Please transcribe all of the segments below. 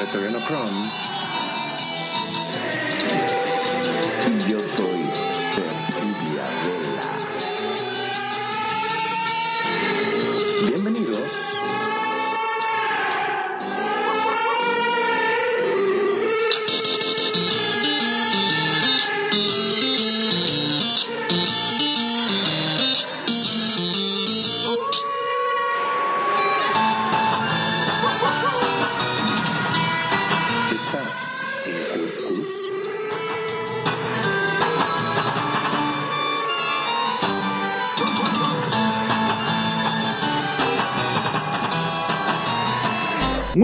soy Pretoriano Chrome. Y yo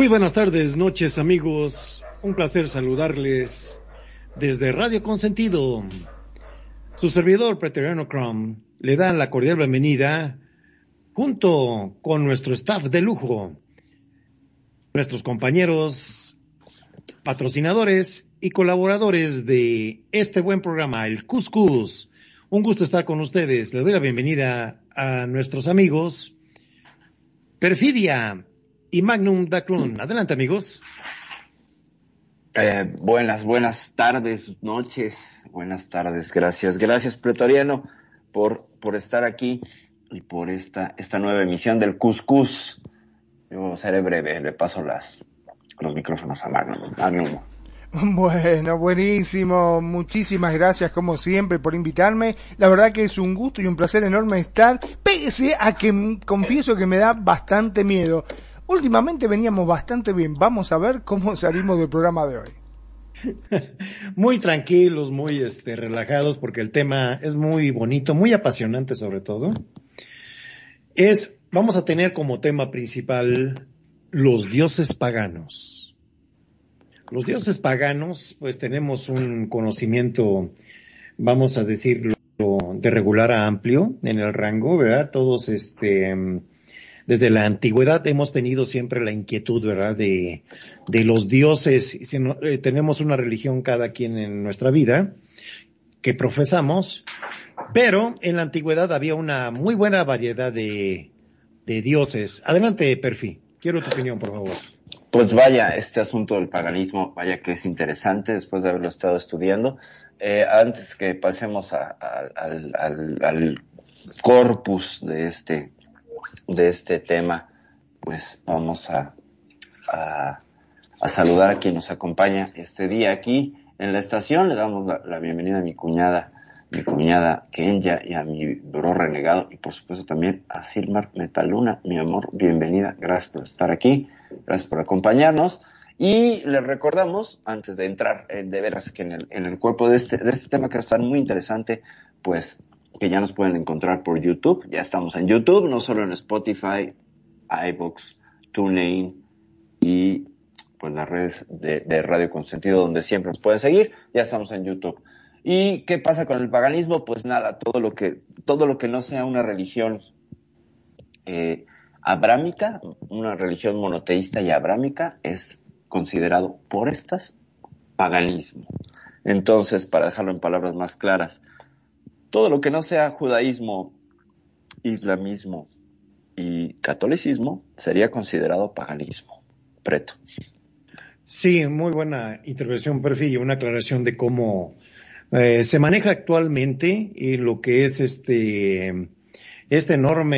Buenas tardes, noches amigos. Un placer saludarles desde Radio Consentido. Su servidor Preteriano Chrome le da la cordial bienvenida junto con nuestro staff de lujo, nuestros compañeros, patrocinadores y colaboradores de este buen programa, el Cuscus. Un gusto estar con ustedes. Le doy la bienvenida a nuestros amigos Perfidia y Magnum Daclun. Adelante, amigos. Eh, buenas, buenas tardes, noches, buenas tardes, gracias, gracias Pretoriano por, por estar aquí y por esta, esta nueva emisión del Cuscus. Yo seré breve, le paso las, los micrófonos a Magnum. Magnum. Bueno, buenísimo. Muchísimas gracias como siempre por invitarme. La verdad que es un gusto y un placer enorme estar, pese a que confieso que me da bastante miedo. Últimamente veníamos bastante bien. Vamos a ver cómo salimos del programa de hoy. Muy tranquilos, muy este, relajados, porque el tema es muy bonito, muy apasionante sobre todo. Es, vamos a tener como tema principal los dioses paganos. Los dioses paganos, pues tenemos un conocimiento, vamos a decirlo, de regular a amplio en el rango, ¿verdad? Todos, este, desde la antigüedad hemos tenido siempre la inquietud, ¿verdad? De, los dioses. Si eh, tenemos una religión cada quien en nuestra vida que profesamos, pero en la antigüedad había una muy buena variedad de, dioses. Adelante, Perfi. Quiero tu opinión, por favor. Pues vaya, este asunto del paganismo, vaya que es interesante después de haberlo estado estudiando. Eh, antes que pasemos a- al corpus de este, de este tema, pues vamos a, a, saludar a quien nos acompaña este día aquí en la estación. Le damos la, la bienvenida a mi cuñada, mi cuñada Kenya y a mi bro renegado y por supuesto también a Silmar Metaluna, mi amor, bienvenida. Gracias por estar aquí. Gracias por acompañarnos. Y les recordamos, antes de entrar eh, de veras que en el, en el cuerpo de este, de este tema que va a estar muy interesante, pues que ya nos pueden encontrar por YouTube. Ya estamos en YouTube, no solo en Spotify, iBooks, TuneIn y pues las redes de, de Radio Consentido donde siempre nos pueden seguir. Ya estamos en YouTube. ¿Y qué pasa con el paganismo? Pues nada, todo lo que, todo lo que no sea una religión eh, abrámica, una religión monoteísta y abrámica, es considerado por estas paganismo. Entonces, para dejarlo en palabras más claras, todo lo que no sea judaísmo, islamismo y catolicismo sería considerado paganismo. Preto. Sí, muy buena intervención, Perfi, y una aclaración de cómo eh, se maneja actualmente y lo que es este este enorme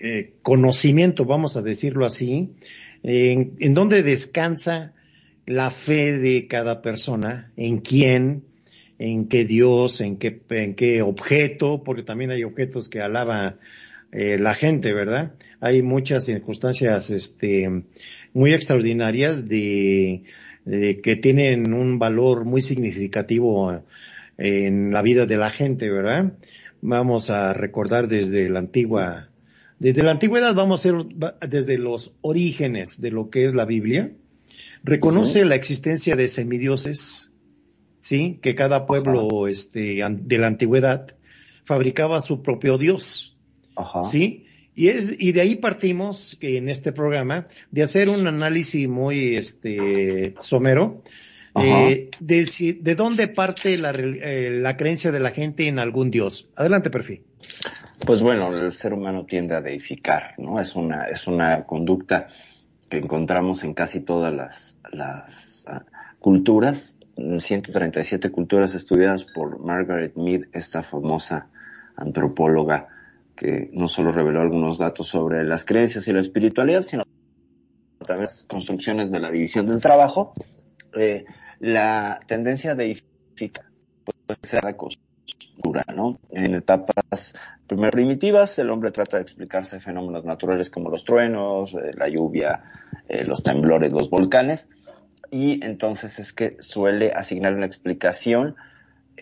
eh, conocimiento, vamos a decirlo así, en, en donde descansa la fe de cada persona, en quién, en qué Dios, en qué, en qué objeto, porque también hay objetos que alaba eh, la gente, ¿verdad? Hay muchas circunstancias, este, muy extraordinarias de, de que tienen un valor muy significativo en la vida de la gente, ¿verdad? Vamos a recordar desde la antigua, desde la antigüedad vamos a ser desde los orígenes de lo que es la Biblia. Reconoce uh -huh. la existencia de semidioses, sí, que cada pueblo, este, de la antigüedad fabricaba su propio dios, Ajá. sí, Y es, y de ahí partimos, que en este programa, de hacer un análisis muy, este, somero, eh, de, de dónde parte la, eh, la creencia de la gente en algún dios. Adelante, perfil. Pues bueno, el ser humano tiende a deificar, ¿no? Es una, es una conducta que encontramos en casi todas las, las ah, culturas, 137 culturas estudiadas por Margaret Mead, esta famosa antropóloga que no solo reveló algunos datos sobre las creencias y la espiritualidad, sino también las construcciones de la división del trabajo, eh, la tendencia deifica puede ser la costura, ¿no? En etapas primero primitivas, el hombre trata de explicarse fenómenos naturales como los truenos, eh, la lluvia, eh, los temblores, los volcanes, y entonces es que suele asignar una explicación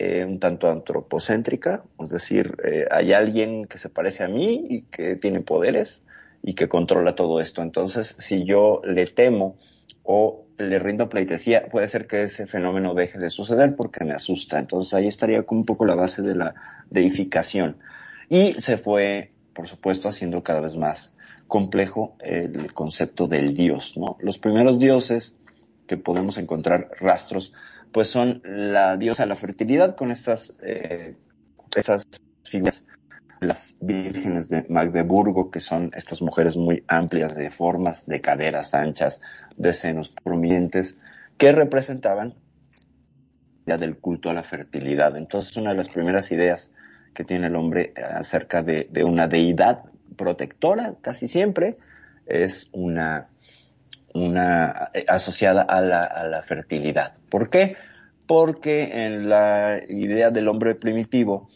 eh, un tanto antropocéntrica, es decir, eh, hay alguien que se parece a mí y que tiene poderes y que controla todo esto. Entonces, si yo le temo o le rindo pleitesía, puede ser que ese fenómeno deje de suceder porque me asusta. Entonces ahí estaría como un poco la base de la deificación. Y se fue, por supuesto, haciendo cada vez más complejo el concepto del dios, ¿no? Los primeros dioses que podemos encontrar rastros, pues son la diosa de la fertilidad con estas, eh, esas figuras, las vírgenes de Magdeburgo, que son estas mujeres muy amplias de formas, de caderas anchas, de senos prominentes, que representaban la del culto a la fertilidad. Entonces, una de las primeras ideas que tiene el hombre acerca de una deidad protectora, casi siempre, es una, una eh, asociada a la, a la fertilidad. ¿Por qué? Porque en la idea del hombre primitivo,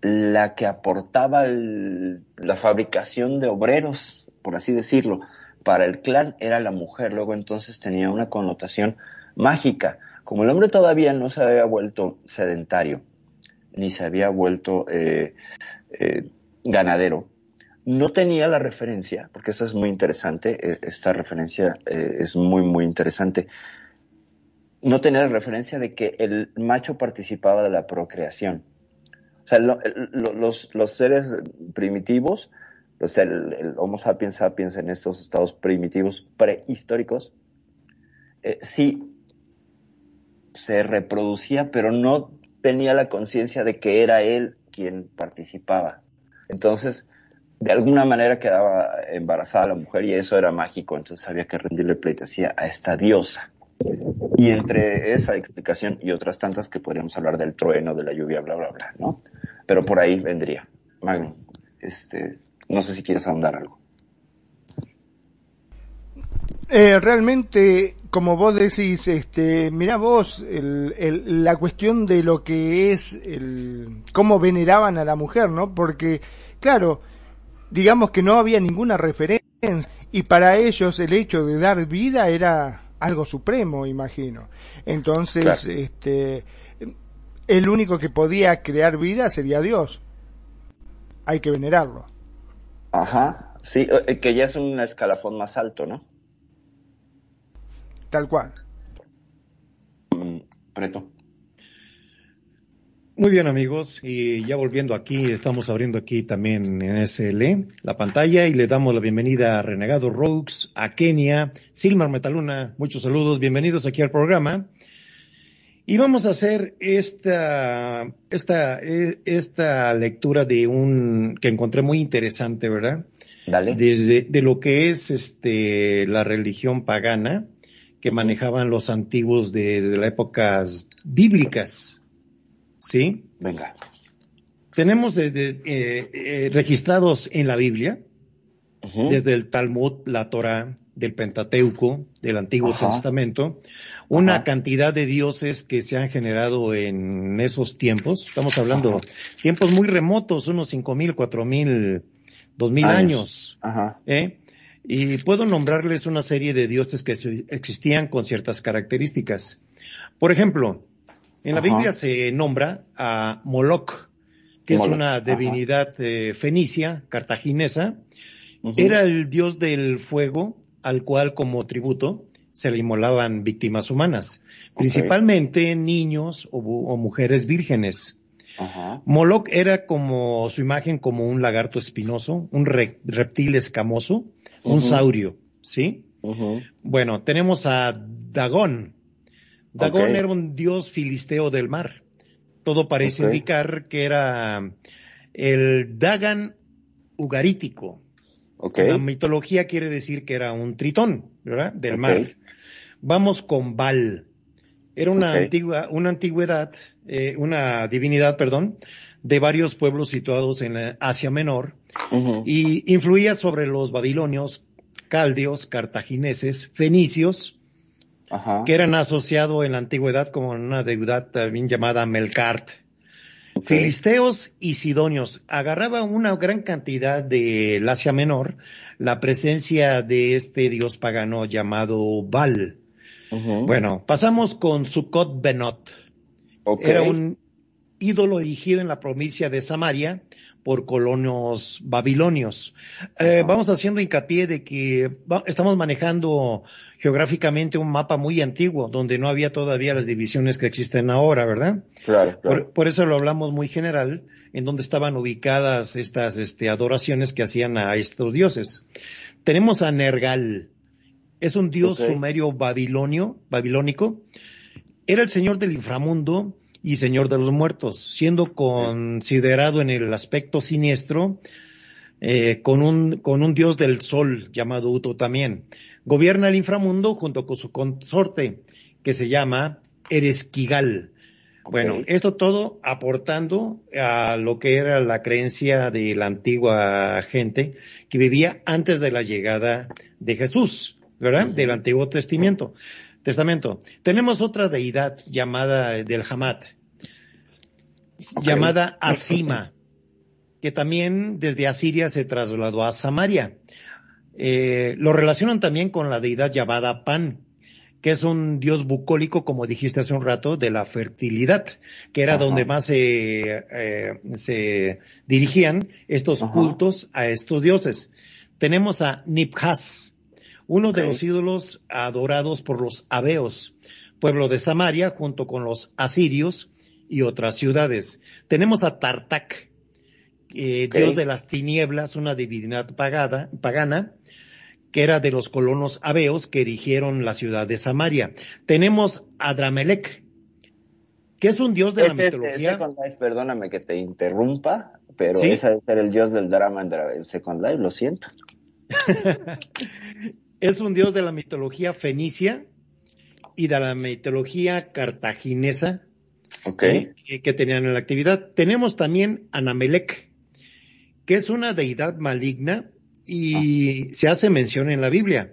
la que aportaba la fabricación de obreros, por así decirlo, para el clan era la mujer. Luego entonces tenía una connotación mágica. Como el hombre todavía no se había vuelto sedentario, ni se había vuelto eh, eh, ganadero, no tenía la referencia, porque eso es muy interesante, eh, esta referencia eh, es muy, muy interesante. No tenía la referencia de que el macho participaba de la procreación. O sea, los, los seres primitivos, o sea, el, el Homo sapiens sapiens en estos estados primitivos prehistóricos, eh, sí se reproducía, pero no tenía la conciencia de que era él quien participaba. Entonces, de alguna manera quedaba embarazada la mujer y eso era mágico, entonces había que rendirle pleitesía a esta diosa. Y entre esa explicación y otras tantas que podríamos hablar del trueno, de la lluvia, bla, bla, bla, ¿no? Pero por ahí vendría. Magno, este, no sé si quieres ahondar algo. Eh, realmente, como vos decís, este, mira vos, el- la cuestión de lo que es el, cómo veneraban a la mujer, ¿no? Porque, claro, digamos que no había ninguna referencia y para ellos el hecho de dar vida era algo supremo, imagino. Entonces, Claro. este, el único que podía crear vida sería Dios. Hay que venerarlo. Ajá, sí, eh, que ya es un escalafón más alto, ¿no? Tal cual. Mm, Preto. Muy bien amigos, y ya volviendo aquí, estamos abriendo aquí también en SL la pantalla y le damos la bienvenida a Renegado Rogues, a Kenia, Silmar Metaluna, muchos saludos, bienvenidos aquí al programa. Y vamos a hacer esta, esta, eh, esta lectura de un, que encontré muy interesante, ¿verdad? Dale. Desde, de lo que es este, la religión pagana que manejaban los antiguos de, de las épocas bíblicas. ¿Sí? Venga. Tenemos de- de, eh, eh, registrados en la Biblia, desde el Talmud, la Torah, del Pentateuco, del Antiguo Ajá. Testamento, una Ajá. cantidad de dioses que se han generado en esos tiempos. Estamos hablando Ajá. tiempos muy remotos, unos cinco mil, cuatro mil, dos mil Años. ¿eh? Y puedo nombrarles una serie de dioses que existían con ciertas características. Por ejemplo, en la Ajá. Biblia se nombra a Moloch, que Moloch, es una divinidad eh, fenicia, cartaginesa. Era el dios del fuego, al cual como tributo se le inmolaban víctimas humanas, principalmente niños o, mujeres vírgenes. Ajá. Moloch era como su imagen como un lagarto espinoso, un re- reptil escamoso, un saurio, ¿sí? Bueno, tenemos a Dagón. Dagón era un dios filisteo del mar. Todo parece indicar que era el Dagan ugarítico. La mitología quiere decir que era un tritón, ¿verdad? Del mar. Vamos con Baal. Era una antigua, una antigüedad, eh, una divinidad, perdón, de varios pueblos situados en Asia Menor y influía sobre los babilonios, caldeos, cartagineses, fenicios, Ajá. que eran asociados en la antigüedad como una deidad también llamada Melkart. Ok. Filisteos y sidonios. Agarraba una gran cantidad de Asia Menor la presencia de este dios pagano llamado Baal. Bueno, pasamos con Sukkot Benot. Ok. Era un ídolo erigido en la provincia de Samaria por colonos babilonios. Eh, vamos haciendo hincapié de que estamos manejando geográficamente un mapa muy antiguo, donde no había todavía las divisiones que existen ahora, ¿verdad? Claro, claro. Por, por eso lo hablamos muy general, en donde estaban ubicadas estas este, adoraciones que hacían a estos dioses. Tenemos a Nergal. Es un dios sumerio babilonio, babilónico. Era el señor del inframundo y señor de los muertos, siendo considerado en el aspecto siniestro eh, con, un, con un dios del sol llamado Uto también. Gobierna el inframundo junto con su consorte, que se llama Eresquigal. Bueno, esto todo aportando a lo que era la creencia de la antigua gente que vivía antes de la llegada de Jesús, ¿verdad? Del Antiguo Testamento. Testamento. Tenemos otra deidad llamada del Hamat, Ok. llamada Asima, que también desde Asiria se trasladó a Samaria. Eh, lo relacionan también con la deidad llamada Pan, que es un dios bucólico, como dijiste hace un rato, de la fertilidad, que era Ajá. donde más se, eh, se dirigían estos Ajá. cultos a estos dioses. Tenemos a Nibhaz, uno de los ídolos adorados por los abeos, pueblo de Samaria, junto con los asirios y otras ciudades. Tenemos a Tartak, eh, dios de las tinieblas, una divinidad pagada, pagana, que era de los colonos abeos que erigieron la ciudad de Samaria. Tenemos a Dramelec, que es un dios de la Ese- mitología. Second Life, perdóname que te interrumpa, pero ¿Sí? ese debe ser el dios del drama en Second Life, lo siento. es un dios de la mitología fenicia y de la mitología cartaginesa. ¿eh? que, que tenían en la actividad. Tenemos también a Namelec, que es una deidad maligna y se hace mención en la Biblia.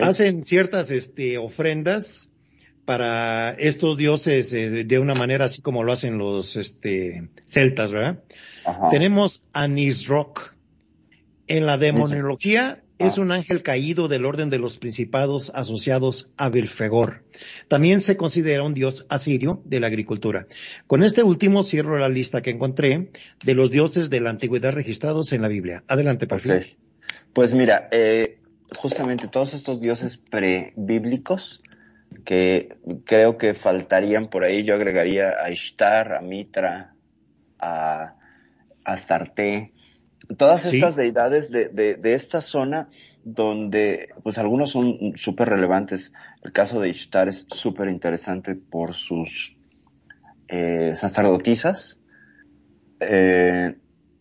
Hacen ciertas este, ofrendas para estos dioses eh, de una manera así como lo hacen los este, celtas, ¿verdad? Ajá. Tenemos a Nisroch. En la demonología Ah. Es un ángel caído del orden de los principados asociados a Belfegor. También se considera un dios asirio de la agricultura. Con este último cierro la lista que encontré de los dioses de la antigüedad registrados en la Biblia. Adelante, perfil. Ok. Pues mira, eh, justamente todos estos dioses prebíblicos que creo que faltarían por ahí, yo agregaría a Ishtar, a Mitra, a Astarte, todas Sí. estas deidades de, de, de esta zona donde pues algunos son súper relevantes. El caso de Ishtar es súper interesante por sus eh, sacerdotisas. Eh,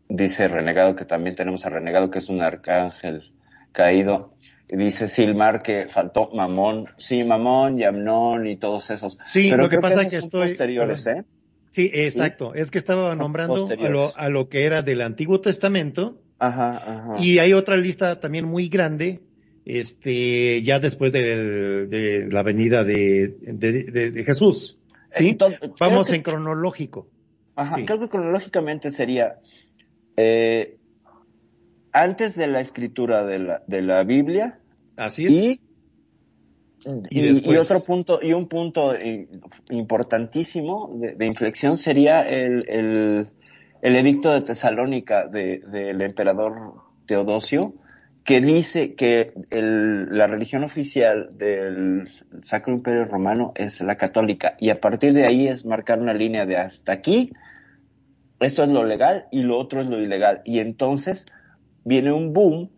dice Renegado que también tenemos a Renegado que es un arcángel caído. Dice Silmar que faltó Mamón. Sí, Mamón y Amnón y todos esos. Sí, Pero lo que pasa que estoy- posteriores, ¿eh? Sí, exacto. Es que estaba nombrando a lo, a lo que era del Antiguo Testamento Ajá, ajá. y hay otra lista también muy grande, este, ya después de, la venida de, de, de- de Jesús. ¿sí? Entonces, Vamos que- en cronológico. Ajá, Sí. creo que cronológicamente sería eh, antes de la escritura de la, de la Biblia Así es. y, Y y, después- y otro punto, y un punto eh, importantísimo de, de inflexión sería el, el, el edicto de Tesalónica de- del emperador Teodosio, que dice que el, la religión oficial del Sacro Imperio Romano es la católica y a partir de ahí es marcar una línea de hasta aquí, esto es lo legal y lo otro es lo ilegal. Y entonces viene un boom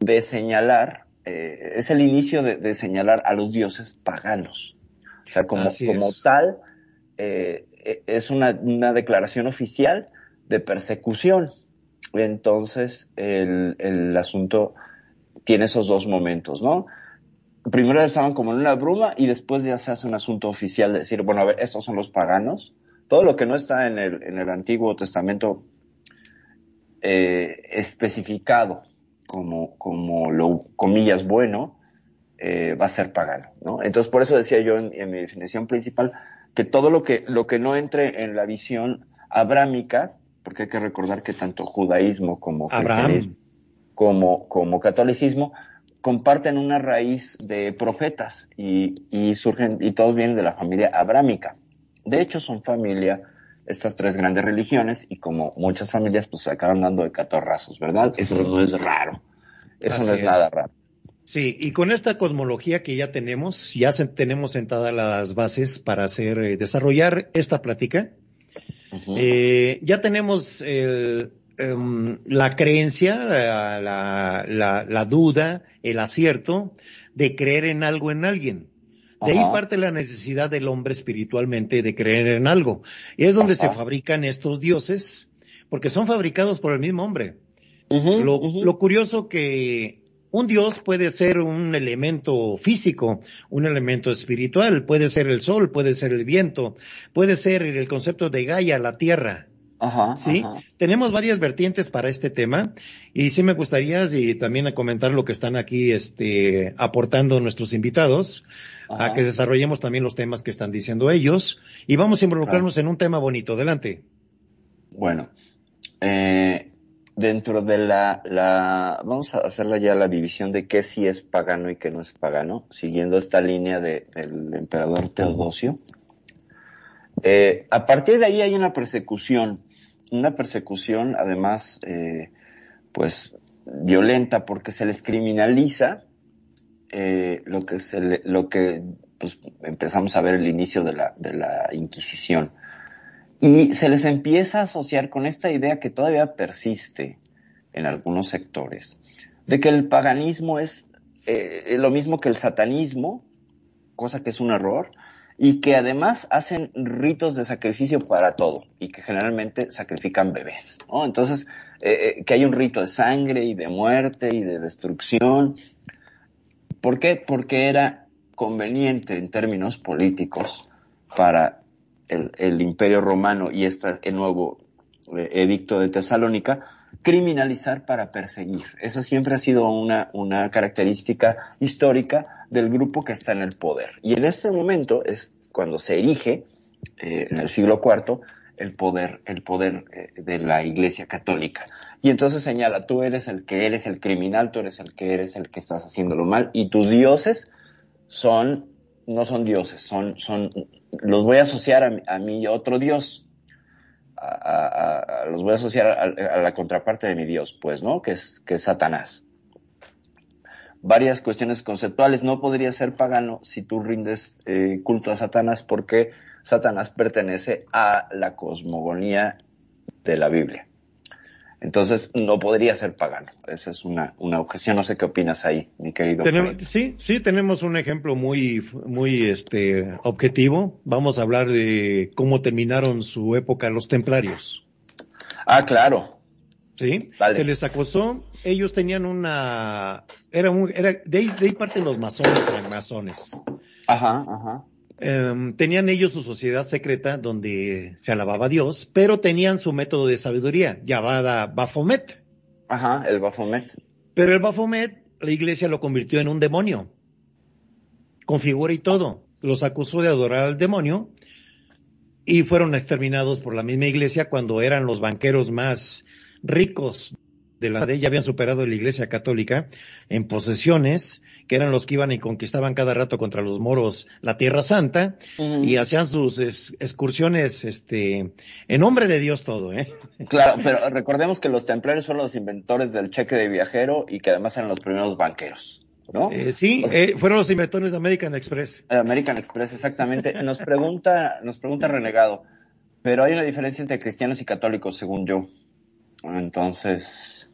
de señalar, eh, es el inicio de, de, señalar a los dioses paganos. O sea, como, como tal, eh, es una, una declaración oficial de persecución. Entonces, el, el asunto tiene esos dos momentos, ¿no? Primero estaban como en una bruma y después ya se hace un asunto oficial de decir, bueno, a ver, estos son los paganos. Todo lo que no está en el, en el Antiguo Testamento eh, especificado como, como lo, comillas, bueno, eh, va a ser pagano, ¿no? Entonces, por eso decía yo en, en, mi definición principal que todo lo que, lo que no entre en la visión abrámica, porque hay que recordar que tanto judaísmo como cristianismo, como, como catolicismo, comparten una raíz de profetas y, y surgen, y todos vienen de la familia abrámica. De hecho, son familia estas tres grandes religiones y como muchas familias pues se acaban dando de catorrazos, ¿verdad? Eso no es raro. Eso Así no es, es, nada raro. Sí, y con esta cosmología que ya tenemos, ya se, tenemos sentadas las bases para hacer, eh, desarrollar esta plática. Uh -huh. eh, ya tenemos el, um, la creencia, la, la, la, la, duda, el acierto de creer en algo en alguien. De Ajá. ahí parte la necesidad del hombre espiritualmente de creer en algo. Y es donde Ajá. se fabrican estos dioses, porque son fabricados por el mismo hombre. Uh -huh, lo, uh -huh. lo, curioso que un dios puede ser un elemento físico, un elemento espiritual, puede ser el sol, puede ser el viento, puede ser el concepto de Gaia, la tierra. Ajá, sí, ajá. tenemos varias vertientes para este tema y sí me gustaría y también comentar lo que están aquí este, aportando nuestros invitados a que desarrollemos también los temas que están diciendo ellos y vamos a involucrarnos en un tema bonito. Adelante. Bueno, eh, dentro de la, la, vamos a hacerla ya la división de qué sí es pagano y qué no es pagano, siguiendo esta línea de, del emperador Teodosio. Eh, a partir de ahí hay una persecución, una persecución además, eh, pues, violenta porque se les criminaliza eh, lo que se le, lo que pues empezamos a ver el inicio de la, de la Inquisición. Y se les empieza a asociar con esta idea que todavía persiste en algunos sectores, de que el paganismo es eh, lo mismo que el satanismo, cosa que es un error, y que además hacen ritos de sacrificio para todo y que generalmente sacrifican bebés. ¿no? Entonces, eh, que hay un rito de sangre y de muerte y de destrucción. ¿Por qué? Porque era conveniente en términos políticos para el, imperio romano y esta, el nuevo eh, edicto de Tesalónica, criminalizar para perseguir. Eso siempre ha sido una, una característica histórica del grupo que está en el poder. Y en este momento es cuando se erige, eh, en el siglo IV, el poder, el poder eh, de la Iglesia Católica. Y entonces señala, tú eres el que eres el criminal, tú eres el que eres el que estás haciéndolo mal, y tus dioses son, no son dioses, son, son, los voy a asociar a, a mi otro dios, a, a, a, los voy a asociar a, la contraparte de mi Dios, pues, ¿no? Que es, que es Satanás. Varias cuestiones conceptuales. No podría ser pagano si tú rindes eh, culto a Satanás porque Satanás pertenece a la cosmogonía de la Biblia. Entonces no podría ser pagano. Esa es una, una objeción. No sé qué opinas ahí, mi querido. Tenemos, sí, sí, tenemos un ejemplo muy, muy este, objetivo. Vamos a hablar de cómo terminaron su época los templarios. Ah, claro. Sí, vale. se les acosó. Ellos tenían una, era un, era, de ahí, de ahí parten los masones, masones. Ajá, ajá. Um, tenían ellos su sociedad secreta donde se alababa a Dios, pero tenían su método de sabiduría llamada Baphomet. Ajá, el Baphomet. Pero el Baphomet, la iglesia lo convirtió en un demonio. Con figura y todo. Los acusó de adorar al demonio y fueron exterminados por la misma iglesia cuando eran los banqueros más ricos de la de ya habían superado la Iglesia Católica en posesiones, que eran los que iban y conquistaban cada rato contra los moros la Tierra Santa y hacían sus es- excursiones, este, en nombre de Dios todo, ¿eh? Claro, pero recordemos que los templarios fueron los inventores del cheque de viajero y que además eran los primeros banqueros, ¿no? Eh, sí, eh, fueron los inventores de American Express. American Express, exactamente. Nos pregunta, nos pregunta Renegado, pero hay una diferencia entre cristianos y católicos, según yo. Entonces,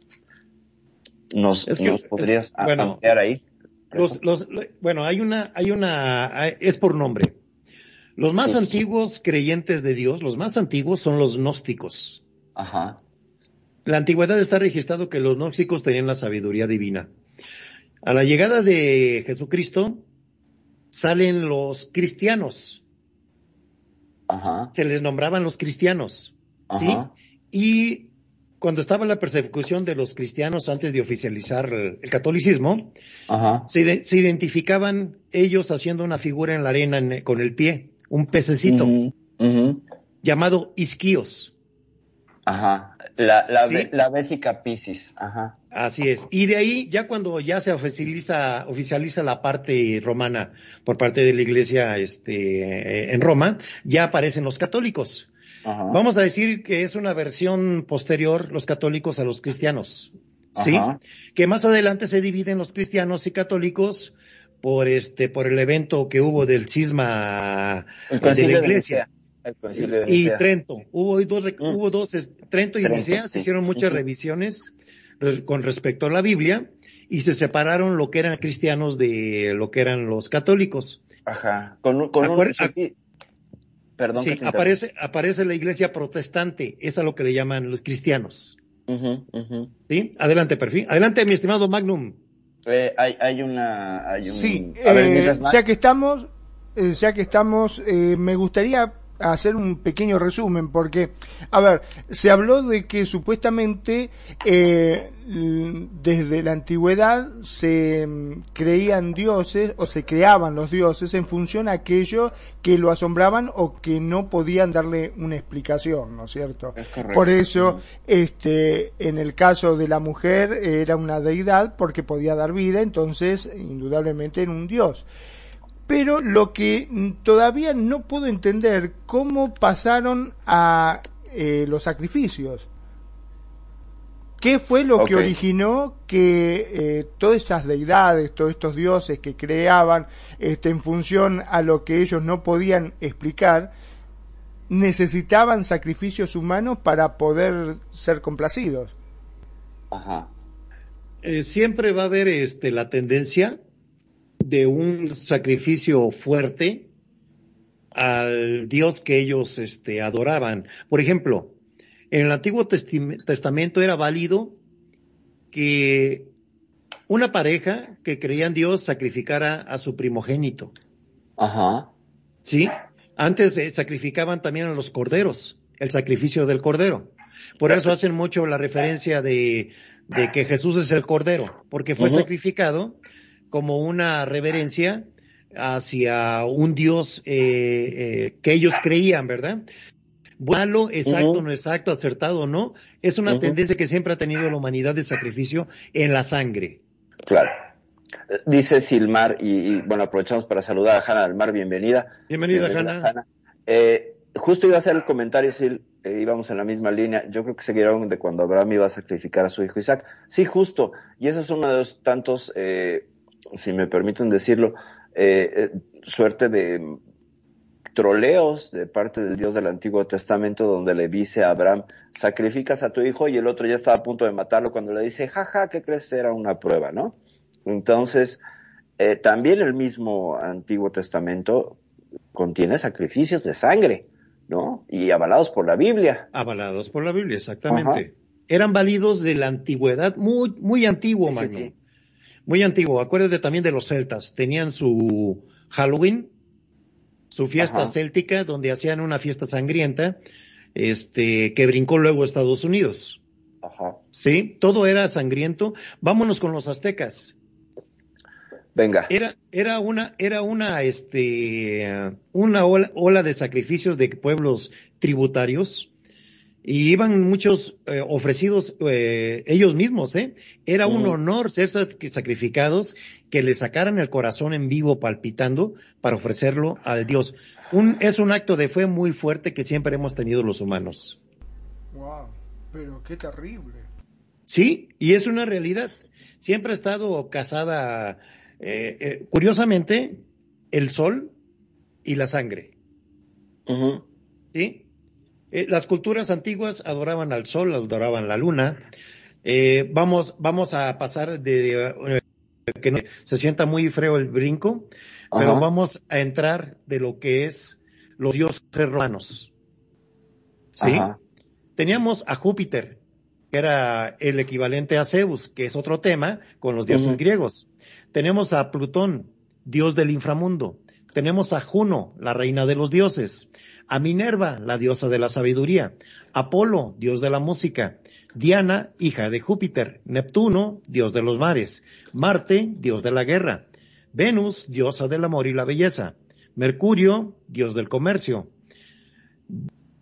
¿nos, Es que- nos podrías es- bueno, ampliar ahí? Los, los, lo- bueno, hay una, hay una, es por nombre. Los más Pues- antiguos creyentes de Dios, los más antiguos son los gnósticos. Ajá. La antigüedad está registrado que los gnósticos tenían la sabiduría divina. A la llegada de Jesucristo salen los cristianos, Ajá. se les nombraban los cristianos, ¿sí? Ajá. Y cuando estaba la persecución de los cristianos antes de oficializar el, el catolicismo, Ajá. se, ide- se identificaban ellos haciendo una figura en la arena en- con el pie, un pececito llamado isquios. Ajá. La, la, Sí. la vésica piscis. Ajá. Así es. Y de ahí, ya cuando ya se oficializa, oficializa la parte romana por parte de la iglesia este, en Roma, ya aparecen los católicos. Ajá. Vamos a decir que es una versión posterior los católicos a los cristianos. ¿Sí? Ajá. Que más adelante se dividen los cristianos y católicos por este, por el evento que hubo del cisma El de la iglesia. De y. Trento. Hubo dos, Mm. hubo dos, Trento y Nicea, se hicieron muchas revisiones re- con respecto a la Biblia y se separaron lo que eran cristianos de lo que eran los católicos. Ajá. Con, un- con un Acuer- Perdón Sí, que aparece, aparece la iglesia protestante, es a lo que le llaman los cristianos. interrumpa. Ujú, ujú. ¿Sí? Adelante, perfil. Adelante, mi estimado Magnum. Eh, hay, hay una... Hay un... Sí, A ver, eh, ya que estamos, eh, ya que estamos, eh, me gustaría hacer un pequeño resumen porque, a ver, se habló de que supuestamente eh, desde la antigüedad se mm, creían dioses o se creaban los dioses en función a aquello que lo asombraban o que no podían darle una explicación, ¿no es cierto? Es correcto. Por eso, Ujú. este, en el caso de la mujer era una deidad porque podía dar vida, entonces indudablemente era un dios. Pero lo que todavía no puedo entender cómo pasaron a eh, los sacrificios. ¿Qué fue lo que originó que eh, todas esas deidades, todos estos dioses que creaban este, en función a lo que ellos no podían explicar, necesitaban sacrificios humanos para poder ser complacidos? Ajá. Eh, siempre va a haber este, la tendencia de un sacrificio fuerte al Dios que ellos este, adoraban. Por ejemplo, en el Antiguo Testamento era válido que una pareja que creía en Dios sacrificara a su primogénito. Ajá. ¿Sí? Antes eh, sacrificaban también a los corderos, el sacrificio del cordero. Por eso hacen mucho la referencia de, de que Jesús es el cordero, porque fue sacrificado como una reverencia hacia un Dios eh, eh, que ellos creían, ¿verdad? Malo, exacto, no exacto, acertado no, es una tendencia que siempre ha tenido la humanidad de sacrificio en la sangre. Claro. Dice Silmar, y, y, bueno, aprovechamos para saludar a Hanna del Mar, bienvenida. Bienvenida, Hanna. Eh, justo iba a hacer el comentario, Sil, eh, íbamos en la misma línea. Yo creo que seguieron de cuando Abraham iba a sacrificar a su hijo Isaac. Sí, justo. Y ese es uno de los tantos, eh, si me permiten decirlo, eh, eh, suerte de troleos de parte del Dios del Antiguo Testamento donde le dice a Abraham, sacrificas a tu hijo y el otro ya estaba a punto de matarlo cuando le dice, jaja, ¿qué crees? Era una prueba, ¿no? Entonces, eh, también el mismo Antiguo Testamento contiene sacrificios de sangre, ¿no? Y avalados por la Biblia. Avalados por la Biblia, exactamente. Eran válidos de la antigüedad, muy, muy antiguo, Sí, sí, Magno. sí. Muy antiguo. Acuérdate también de los celtas. Tenían su Halloween, su fiesta Ajá. céltica, donde hacían una fiesta sangrienta, este, que brincó luego a Estados Unidos. Ajá. ¿Sí? Todo era sangriento. Vámonos con los aztecas. Venga. Era, era una, era una, este, una ola, ola de sacrificios de pueblos tributarios y iban muchos eh, ofrecidos eh, ellos mismos, ¿eh? Era un honor ser sacrificados, que le sacaran el corazón en vivo palpitando para ofrecerlo al Dios. Un, es un acto de fe muy fuerte que siempre hemos tenido los humanos. Wow, pero qué terrible. Sí, y es una realidad. Siempre ha estado casada, eh, eh curiosamente, el sol y la sangre. ¿Sí? Eh, las culturas antiguas adoraban al sol, adoraban la luna. Eh, vamos, vamos a pasar de, eh, que se sienta muy feo el brinco, pero vamos a entrar de lo que es los dioses romanos. ¿Sí? Teníamos a Júpiter, que era el equivalente a Zeus, que es otro tema con los dioses griegos. Tenemos a Plutón, dios del inframundo. Tenemos a Juno, la reina de los dioses a Minerva, la diosa de la sabiduría, Apolo, dios de la música, Diana, hija de Júpiter, Neptuno, dios de los mares, Marte, dios de la guerra, Venus, diosa del amor y la belleza, Mercurio, dios del comercio,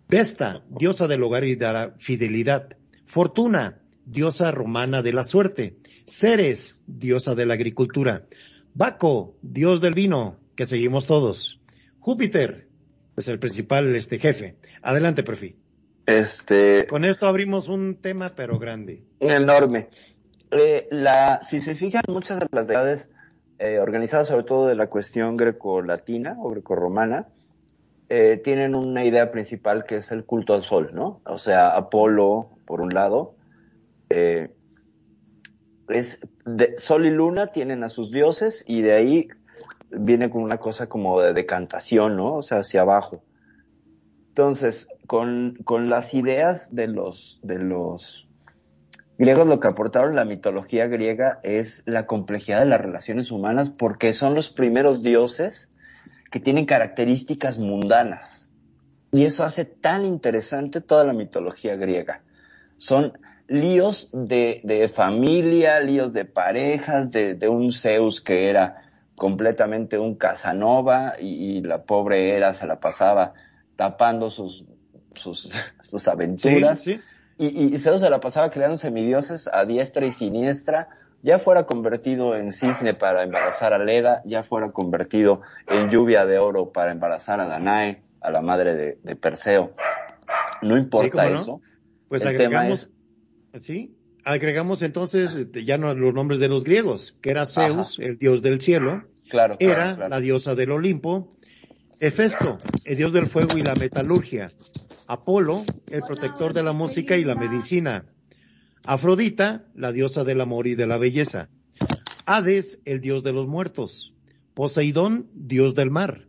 Vesta, diosa del hogar y de la fidelidad, Fortuna, diosa romana de la suerte, Ceres, diosa de la agricultura, Baco, dios del vino, que seguimos todos, Júpiter, pues el principal este jefe. Adelante, Profi. Este. Con esto abrimos un tema, pero grande. Enorme. Eh, la, si se fijan, muchas de las deidades eh, organizadas sobre todo de la cuestión grecolatina o grecorromana, eh, tienen una idea principal que es el culto al sol, ¿no? O sea, Apolo, por un lado, es de, sol y luna tienen a sus dioses y de ahí viene con una cosa como de decantación, ¿no? O sea, hacia abajo. Entonces, con, con las ideas de los, de los griegos, lo que aportaron la mitología griega es la complejidad de las relaciones humanas porque son los primeros dioses que tienen características mundanas. Y eso hace tan interesante toda la mitología griega. Son líos de, de familia, líos de parejas, de, de un Zeus que era completamente un Casanova y, la pobre Era se la pasaba tapando sus, sus, sus aventuras. Y, y, se la pasaba creando semidioses a diestra y siniestra, ya fuera convertido en cisne para embarazar a Leda, ya fuera convertido en lluvia de oro para embarazar a Danae, a la madre de, Perseo. No importa eso. Pues agregamos, sí, agregamos entonces ya no los nombres de los griegos, que era Zeus, el dios del cielo, claro, era la diosa del Olimpo, Hefesto, el dios del fuego y la metalurgia, Apolo, el protector de la música y la medicina, Afrodita, la diosa del amor y de la belleza, Hades, el dios de los muertos, Poseidón, dios del mar,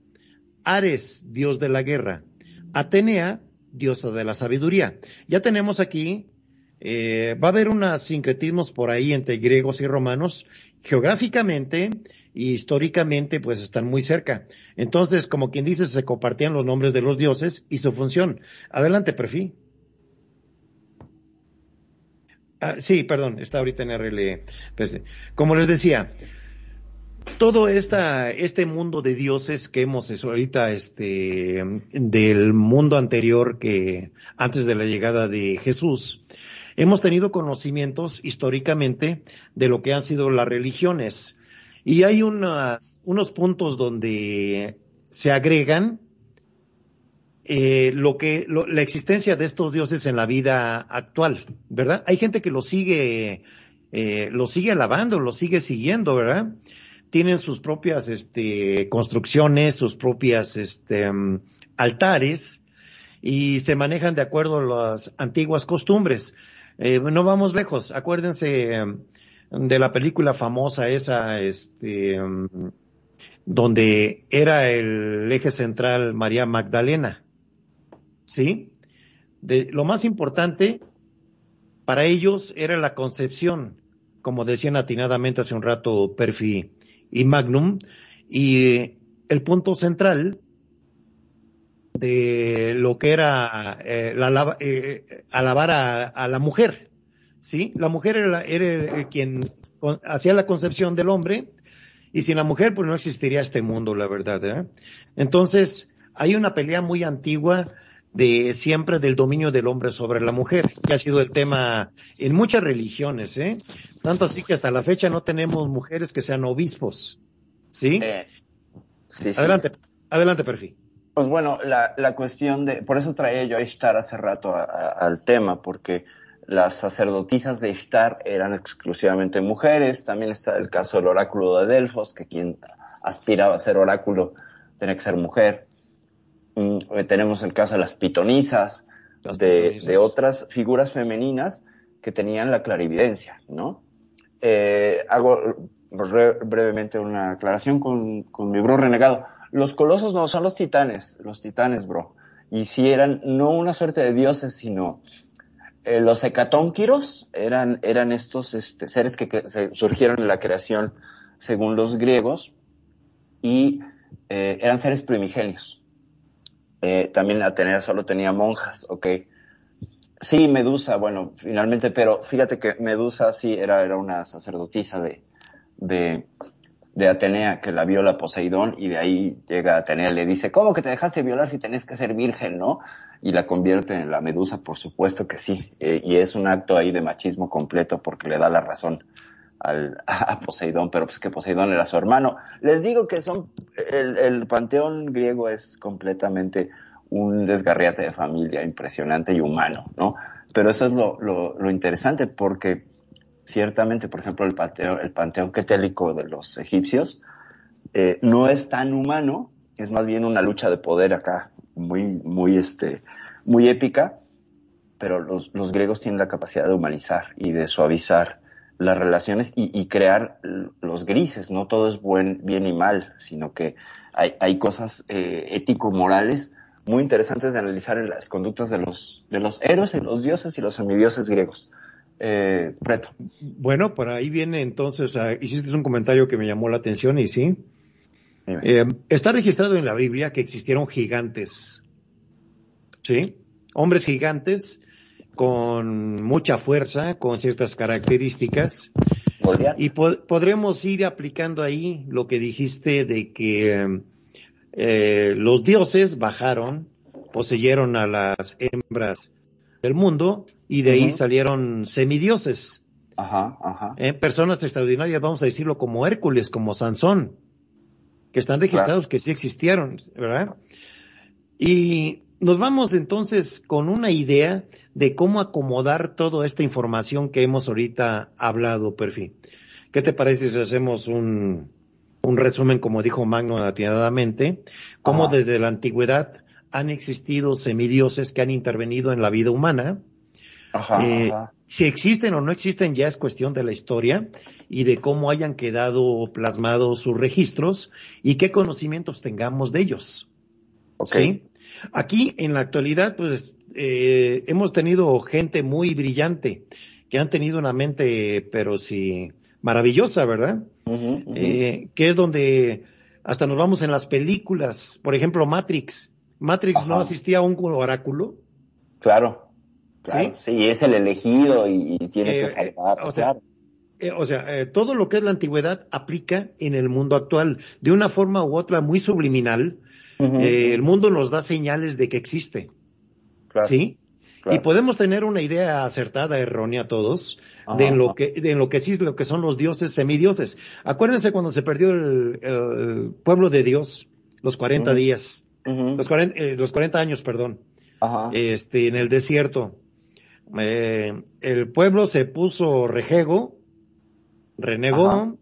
Ares, dios de la guerra, Atenea, diosa de la sabiduría. Ya tenemos aquí eh, va a haber unos sincretismos por ahí entre griegos y romanos. Geográficamente y históricamente, pues están muy cerca. Entonces, como quien dice, se compartían los nombres de los dioses y su función. Adelante, Perfil. Ah, sí, perdón, está ahorita en RL. Pues, como les decía, todo esta, este mundo de dioses que hemos ahorita, este, del mundo anterior que antes de la llegada de Jesús, hemos tenido conocimientos históricamente de lo que han sido las religiones. Y hay unas, unos puntos donde se agregan eh, lo que la existencia de estos dioses en la vida actual, ¿verdad? Hay gente que lo sigue, eh, lo sigue alabando, lo sigue siguiendo, ¿verdad? Tienen sus propias este, construcciones, sus propias este, altares y se manejan de acuerdo a las antiguas costumbres. Eh, no vamos lejos. Acuérdense em, de la película famosa esa, este, em, donde era el eje central María Magdalena. ¿Sí? De, lo más importante para ellos era la concepción, como decían atinadamente hace un rato Perfi y Magnum, y el punto central de lo que era eh, la, eh, alabar a, la mujer, ¿sí? La mujer era, era quien hacía la concepción del hombre y sin la mujer pues no existiría este mundo, la verdad. ¿eh? Entonces, hay una pelea muy antigua de siempre del dominio del hombre sobre la mujer, que ha sido el tema en muchas religiones, ¿eh? Tanto así que hasta la fecha no tenemos mujeres que sean obispos, ¿sí? Eh, sí, sí. Adelante, adelante, Perfil. Pues bueno, la, la cuestión de, por eso traía yo a Ishtar hace rato a- a- al tema, porque las sacerdotisas de Ishtar eran exclusivamente mujeres, también está el caso del oráculo de Delfos, que quien aspiraba a ser oráculo tenía que ser mujer. Mm, eh, tenemos el caso de las pitonisas, Las de, pitonisas. de otras figuras femeninas que tenían la clarividencia, ¿no? Eh, hago bre- brevemente una aclaración con, con mi bro renegado. Los colosos no, son los titanes, los titanes, bro. Y si eran no una suerte de dioses, sino eh, los hecatónquiros eran, eran estos este, seres que, surgieron en la creación según los griegos y eh, eran seres primigenios. Eh, también Atenea solo tenía monjas, ok. Sí, Medusa, bueno, finalmente, pero fíjate que Medusa sí era, era una sacerdotisa de, de, de Atenea que la viola Poseidón y de ahí llega Atenea y le dice, ¿cómo que te dejaste violar si tenés que ser virgen, no? Y la convierte en la Medusa, por supuesto que sí. Eh, y es un acto ahí de machismo completo porque le da la razón al, a Poseidón, pero pues que Poseidón era su hermano. Les digo que son, el, el panteón griego es completamente un desgarriate de familia impresionante y humano, ¿no? Pero eso es lo, lo, lo interesante porque ciertamente, por ejemplo, el panteón, el panteón quetélico de los egipcios eh, no es tan humano, es más bien una lucha de poder acá, muy, muy, este, muy épica, pero los, los griegos tienen la capacidad de humanizar y de suavizar las relaciones y, crear los grises, no todo es buen, bien y mal, sino que hay, hay cosas eh, ético-morales muy interesantes de analizar en las conductas de los, de los héroes, y los dioses y los semidioses griegos. Eh. Bueno, por ahí viene entonces, ah, hiciste un comentario que me llamó la atención y sí. Eh, está registrado en la Biblia que existieron gigantes, ¿sí? Hombres gigantes con mucha fuerza, con ciertas características. Y po- podremos ir aplicando ahí lo que dijiste de que eh, los dioses bajaron, poseyeron a las hembras del mundo y de ahí salieron semidioses, Ajá, ajá. eh, personas extraordinarias, vamos a decirlo como Hércules, como Sansón, que están registrados que sí existieron, ¿verdad? Y nos vamos entonces con una idea de cómo acomodar toda esta información que hemos ahorita hablado, Perfil. ¿Qué te parece si hacemos un, un resumen, como dijo Magno atinadamente, cómo Ajá. desde la antigüedad han existido semidioses que han intervenido en la vida humana? Ajá, Eh, ajá. si existen o no existen ya es cuestión de la historia y de cómo hayan quedado plasmados sus registros y qué conocimientos tengamos de ellos. Ok. ¿sí? Aquí en la actualidad, pues eh, hemos tenido gente muy brillante que han tenido una mente, pero sí, maravillosa, ¿verdad? Eh, que es donde hasta nos vamos en las películas, por ejemplo, Matrix. Matrix no asistía a un oráculo. Claro. Claro. Sí, es el elegido y, y tiene Eh, que salvar. eh, o sea, claro. Eh, o sea, eh, todo lo que es la antigüedad aplica en el mundo actual, de una forma u otra muy subliminal. Eh, el mundo nos da señales de que existe, claro, ¿sí? Y podemos tener una idea acertada, errónea todos, Ajá, de en lo que, de en lo que sí, lo que son los dioses semidioses. Acuérdense cuando se perdió el, el pueblo de Dios, los 40 Ujú. días, Ujú, los 40, eh, los 40 años, perdón, Ajá. este, en el desierto. Eh, el pueblo se puso rejego, renegó, Ajá.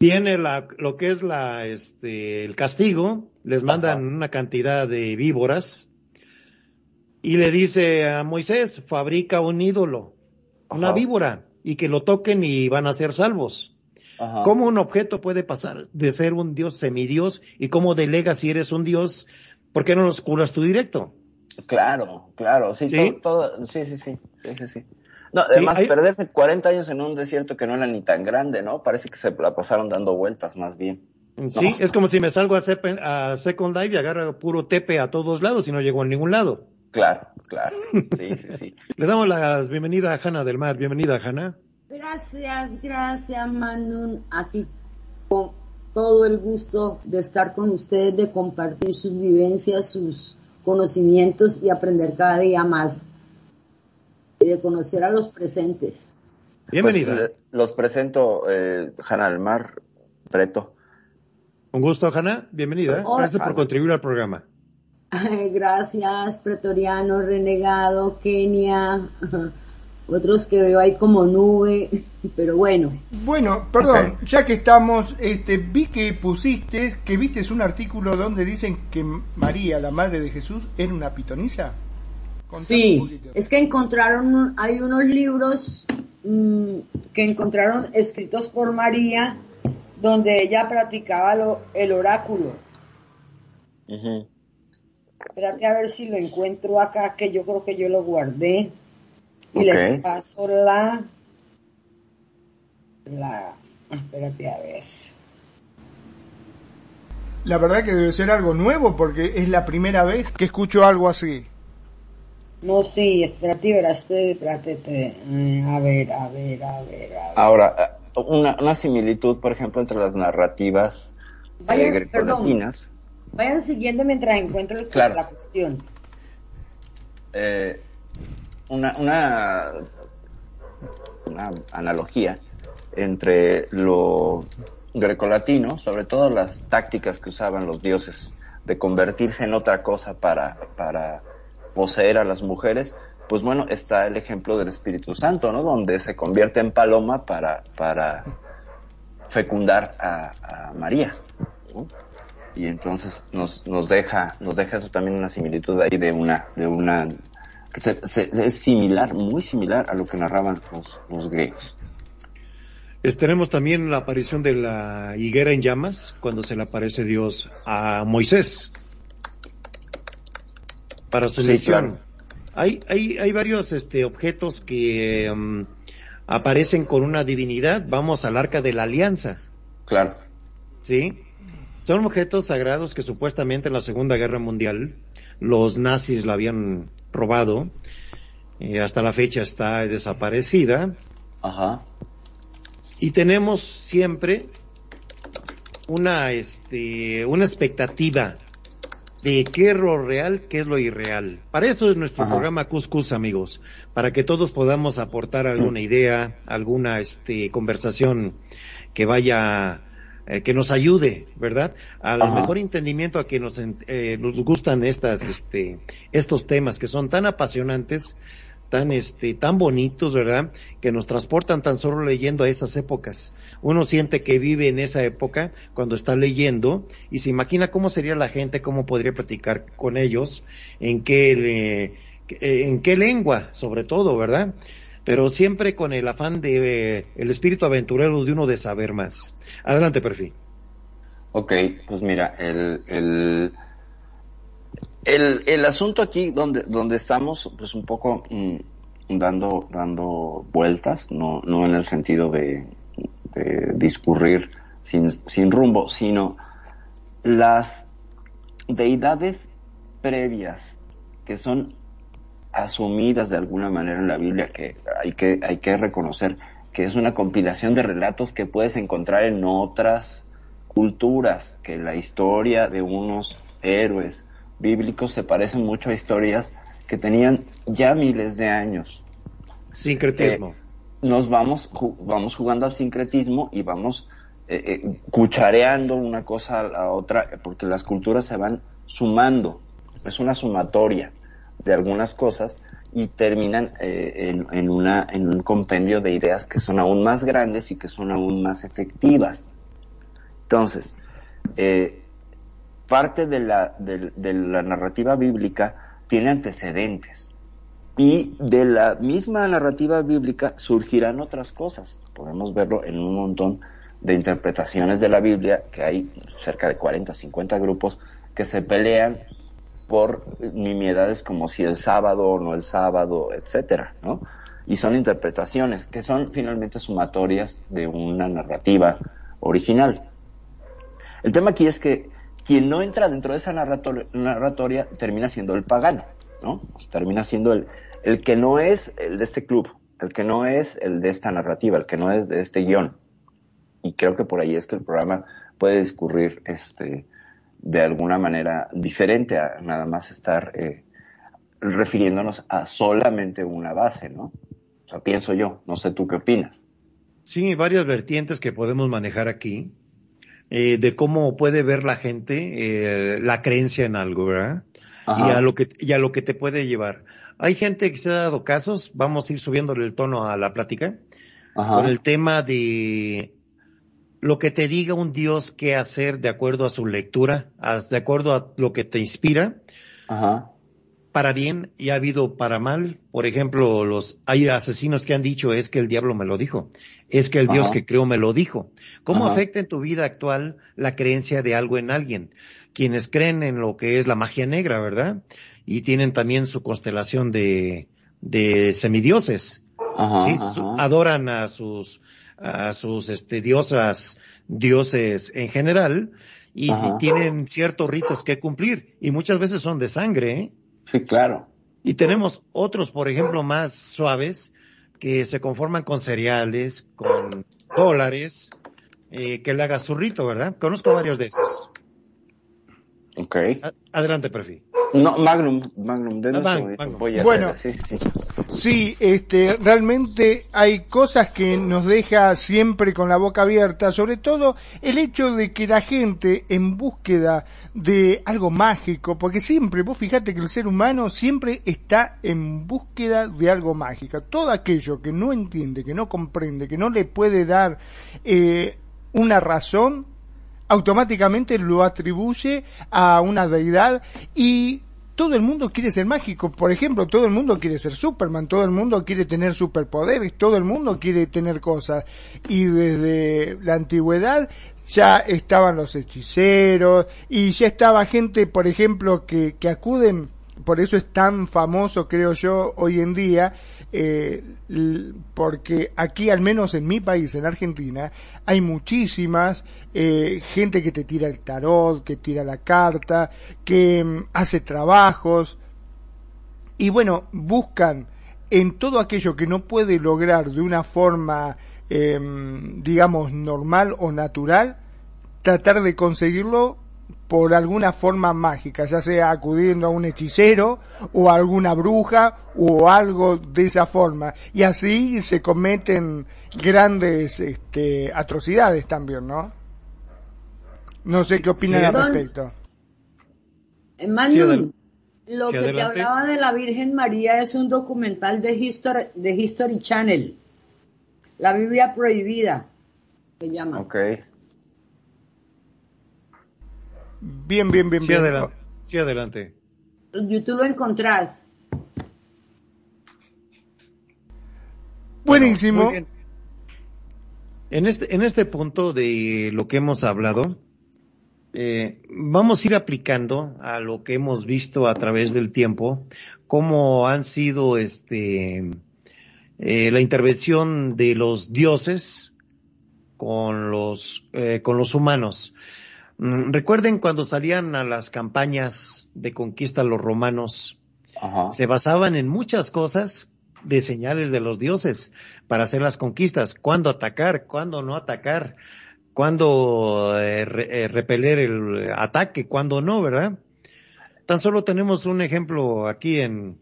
viene la, lo que es la, este, el castigo, les mandan Ajá. una cantidad de víboras y le dice a Moisés, fabrica un ídolo, una víbora, y que lo toquen y van a ser salvos. Ajá. ¿Cómo un objeto puede pasar de ser un dios semidios y cómo delegas si eres un dios? ¿Por qué no los curas tú directo? Claro, claro, sí, ¿Sí? Todo, todo- sí, sí, sí, sí, sí, sí. No, Sí, además, hay- perderse 40 años en un desierto que no era ni tan grande, ¿no? Parece que se la pasaron dando vueltas más bien. Sí, No. es como si me salgo a, Sepe- a Second Life y agarro puro tepe a todos lados y no llego a ningún lado. Claro, claro. Sí, sí, sí. Le damos la bienvenida a Hanna del Mar. Bienvenida, Hanna. Gracias, gracias Manun. Aquí con todo el gusto de estar con ustedes, de compartir sus vivencias, sus conocimientos y aprender cada día más y de conocer a los presentes. Bienvenida. Pues, eh, los presento, eh, Hanna del Mar, Preto. Un gusto, Hanna. Bienvenida. Hola. Gracias por contribuir al programa. Ay, Gracias, Pretoriano, Renegado, Kenia, otros que veo ahí como nube, pero bueno, Bueno, perdón, ya que estamos, este, vi que pusiste, que viste un artículo donde dicen que María, la madre de Jesús, era una pitonisa. Contame sí, es que encontraron, hay unos libros mm, que encontraron escritos por María donde ella practicaba lo- el oráculo. Espérate a ver si lo encuentro acá, que yo creo que yo lo guardé. Y les paso la... La... ah, Espérate a ver. La verdad que debe ser algo nuevo porque es la primera vez que escucho algo así. No, sí, espérate, y verás, espérate, te- mm, a ver, a ver, a ver, a ver. Ahora, eh, una, una similitud, por ejemplo, entre las narrativas eh, Vayan, grecolatinas. Vayan siguiendo mientras encuentro el- Claro. la cuestión. eh, una, una, una analogía entre lo grecolatino, sobre todo las tácticas que usaban los dioses de convertirse en otra cosa para, para poseer a las mujeres, pues bueno, está el ejemplo del Espíritu Santo, ¿no? Donde se convierte en paloma para, para fecundar a, a María. Y entonces nos, nos deja, nos deja eso también una similitud ahí de una, de una, se- se- es similar, muy similar a lo que narraban los, los griegos. Tenemos también la aparición de la higuera en llamas, cuando se le aparece Dios a Moisés para su Sí, misión. claro. Hay, hay, hay varios este, objetos que mm, aparecen con una divinidad. Vamos al arca de la alianza, Claro. ¿sí? Son objetos sagrados que supuestamente en la Segunda Guerra Mundial los nazis la habían robado. Eh, hasta la fecha está desaparecida. Ajá. y tenemos siempre una este una expectativa de qué es lo real, qué es lo irreal. Para eso es nuestro Ajá. programa Cuscus, amigos, para que todos podamos aportar alguna idea, alguna este conversación que vaya eh, que nos ayude, ¿verdad? Al Ajá. mejor entendimiento a que nos eh, nos gustan estas este estos temas que son tan apasionantes tan este tan bonitos, ¿verdad? Que nos transportan tan solo leyendo a esas épocas. Uno siente que vive en esa época cuando está leyendo y se imagina cómo sería la gente, cómo podría platicar con ellos, en qué eh, en qué lengua, sobre todo, ¿verdad? Pero siempre con el afán de eh, el espíritu aventurero de uno de saber más. Adelante, perfil. Ok, pues mira, el, el, el, asunto aquí donde, donde estamos, pues un poco mm, dando, dando vueltas, no, no en el sentido de, de discurrir sin, sin rumbo, sino las deidades previas que son asumidas de alguna manera en la Biblia, que hay que, hay que reconocer que es una compilación de relatos que puedes encontrar en otras culturas, que la historia de unos héroes bíblicos se parece mucho a historias que tenían ya miles de años. Sincretismo. Nos vamos, ju- vamos jugando al sincretismo y vamos eh, eh, cuchareando una cosa a la otra, eh, porque las culturas se van sumando. Es una sumatoria de algunas cosas y terminan eh, en, una, en un compendio de ideas que son aún más grandes y que son aún más efectivas. Entonces, eh, parte de la, de, de la narrativa bíblica tiene antecedentes. Y de la misma narrativa bíblica surgirán otras cosas. Podemos verlo en un montón de interpretaciones de la Biblia, que hay cerca de 40, 50 grupos que se pelean por nimiedades como si el sábado o no el sábado, etcétera, ¿no? Y son interpretaciones que son finalmente sumatorias de una narrativa original. El tema aquí es que quien no entra dentro de esa narrator- narratoria termina siendo el pagano, ¿no? Pues termina siendo el, el que no es el de este club, el que no es el de esta narrativa, el que no es de este guion. Y creo que por ahí es que el programa puede discurrir este, de alguna manera diferente a nada más estar eh, refiriéndonos a solamente una base, ¿no? O sea, pienso yo, no sé tú qué opinas. Sí, varias vertientes que podemos manejar aquí, eh, de cómo puede ver la gente eh, la creencia en algo, ¿verdad? Y a, lo que, y a lo que te puede llevar. Hay gente que se ha dado casos, vamos a ir subiéndole el tono a la plática, con el tema de lo que te diga un Dios qué hacer de acuerdo a su lectura, de acuerdo a lo que te inspira. Ajá para bien y ha habido para mal. Por ejemplo, los hay asesinos que han dicho es que el diablo me lo dijo, es que el Dios que creo me lo dijo. ¿Cómo afecta en tu vida actual la creencia de algo en alguien? Quienes creen en lo que es la magia negra, ¿verdad? Y tienen también su constelación de, de semidioses. ¿sí? Adoran a sus, a sus este, diosas, dioses en general, y tienen ciertos ritos que cumplir, y muchas veces son de sangre, ¿eh? Sí, claro. Y tenemos otros, por ejemplo, más suaves, que se conforman con cereales, con dólares, eh, que le haga zurrito, ¿verdad? Conozco varios de esos. Ok. adelante, Perfi. No, Magnum, Magnum, de ah, bueno, sí, sí. Sí, este, realmente hay cosas que nos deja siempre con la boca abierta, sobre todo el hecho de que la gente en búsqueda de algo mágico, porque siempre, vos fíjate que el ser humano siempre está en búsqueda de algo mágico. Todo aquello que no entiende, que no comprende, que no le puede dar eh, una razón, automáticamente lo atribuye a una deidad y todo el mundo quiere ser mágico. Por ejemplo, todo el mundo quiere ser Superman, todo el mundo quiere tener superpoderes, todo el mundo quiere tener cosas. Y desde la antigüedad ya estaban los hechiceros y ya estaba gente, por ejemplo, que, que acuden, por eso es tan famoso, creo yo, hoy en día, eh, porque aquí, al menos en mi país, en Argentina, hay muchísimas eh, gente que te tira el tarot, que tira la carta, que mm, hace trabajos, y bueno, buscan en todo aquello que no puede lograr de una forma, em, digamos, normal o natural, tratar de conseguirlo por alguna forma mágica, ya sea acudiendo a un hechicero o a alguna bruja o algo de esa forma. Y así se cometen grandes este, atrocidades también, ¿no? No sé qué opinan al respecto. Manu, lo que te hablaba de la Virgen María es un documental de History, de History Channel. La Biblia prohibida, se llama. Okay. Bien, bien, bien, sí, bien. Adelante. Sí, adelante. YouTube lo encontrás. Buenísimo. en este, en este punto de lo que hemos hablado, eh, vamos a ir aplicando a lo que hemos visto a través del tiempo, cómo han sido este, eh, la intervención de los dioses con los, eh, con los humanos. Mm, recuerden cuando salían a las campañas de conquista los romanos, se basaban en muchas cosas de señales de los dioses para hacer las conquistas, cuándo atacar, cuándo no atacar, cuándo eh, eh, repeler el ataque, cuándo no, ¿verdad? Tan solo tenemos un ejemplo aquí en,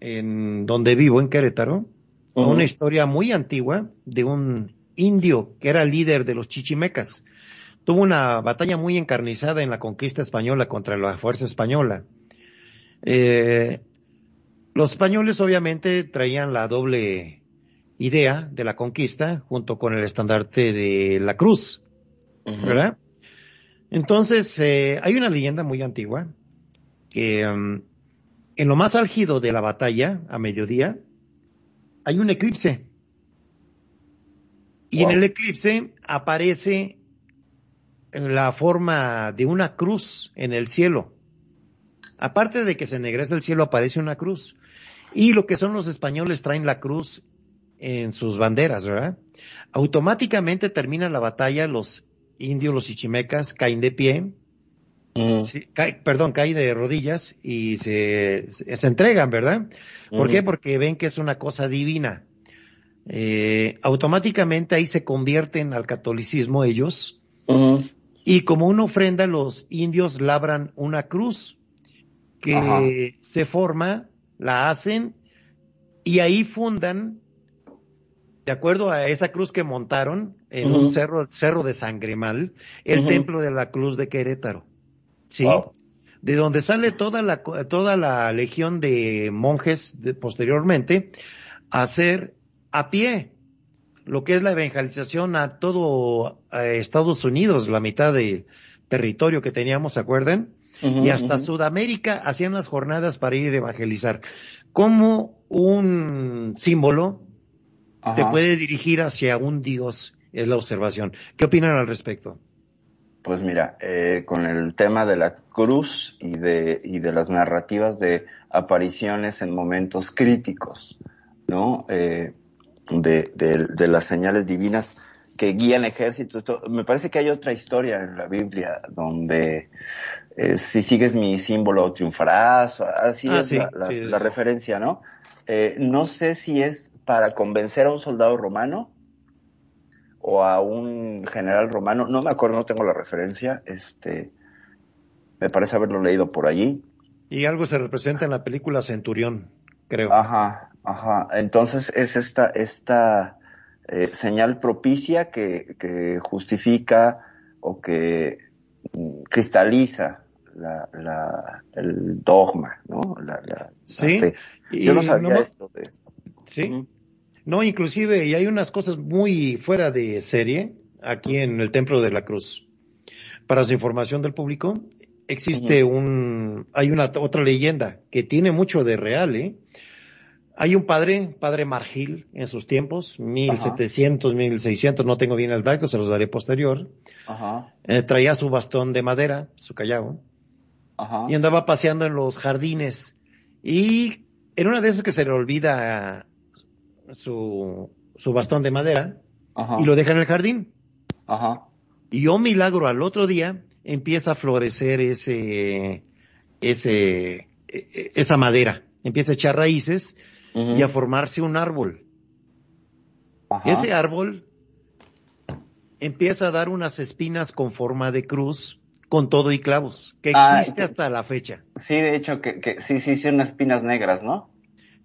en donde vivo, en Querétaro, una historia muy antigua de un indio que era líder de los chichimecas tuvo una batalla muy encarnizada en la conquista española contra la fuerza española. Eh, los españoles obviamente traían la doble idea de la conquista junto con el estandarte de la cruz, ¿verdad? Entonces, eh, hay una leyenda muy antigua que um, en lo más álgido de la batalla, a mediodía, hay un eclipse. Y en el eclipse aparece la forma de una cruz en el cielo. Aparte de que se ennegrece el cielo, aparece una cruz. Y lo que son los españoles traen la cruz en sus banderas, ¿verdad? Automáticamente termina la batalla, los indios, los ichimecas caen de pie, mm. perdón, caen de rodillas y se, se, entregan, ¿verdad? ¿Por qué? Porque ven que es una cosa divina. Eh, automáticamente ahí se convierten al catolicismo ellos. Mm. Y como una ofrenda, los indios labran una cruz que Ajá. se forma, la hacen y ahí fundan, de acuerdo a esa cruz que montaron en un cerro, cerro de Sangremal, el templo de la Cruz de Querétaro. ¿Sí? Wow. De donde sale toda la, toda la legión de monjes de- posteriormente a hacer a pie lo que es la evangelización a todo Estados Unidos, la mitad del territorio que teníamos, ¿se acuerdan? Y hasta. Sudamérica hacían las jornadas para ir a evangelizar. Como un símbolo te puede dirigir hacia un Dios, es la observación. ¿Qué opinan al respecto? Pues mira, eh, con el tema de la cruz y de, y de las narrativas de apariciones en momentos críticos, ¿no? Eh, de, de, de las señales divinas que guían ejércitos. Me parece que hay otra historia en la Biblia donde eh, si sigues mi símbolo triunfarás, así Ah, es sí, la, la- sí, la sí. referencia, ¿no? Eh, no sé si es para convencer a un soldado romano o a un general romano, no me acuerdo, no tengo la referencia, este, me parece haberlo leído por allí. Y algo se representa en la película Centurión, creo. Ajá, ajá. Entonces es esta, esta eh, señal propicia que, que justifica o que mm, cristaliza la, la, el dogma, ¿no? La, la- la Sí, fe. Yo no sabía no esto de esto. Sí. No, inclusive, y hay unas cosas muy fuera de serie aquí en el Templo de la Cruz. Para su información del público, existe un, hay una otra leyenda que tiene mucho de real, ¿eh? Hay un padre, padre Margil, en sus tiempos, 1700, 1600, no tengo bien el dato, se los daré posterior. Ajá, Eh, traía su bastón de madera, su callao, ajá. y andaba paseando en los jardines. Y en una de esas que se le olvida su, su bastón de madera Ajá, y lo deja en el jardín. ajá, Y yo milagro al otro día empieza a florecer ese, ese, e- e- esa madera. Empieza a echar raíces y a formarse un árbol. ajá. Ese árbol empieza a dar unas espinas con forma de cruz con todo y clavos, que Ah, existe que- hasta la fecha. Sí, de hecho, que, que sí, sí, son espinas negras, ¿no?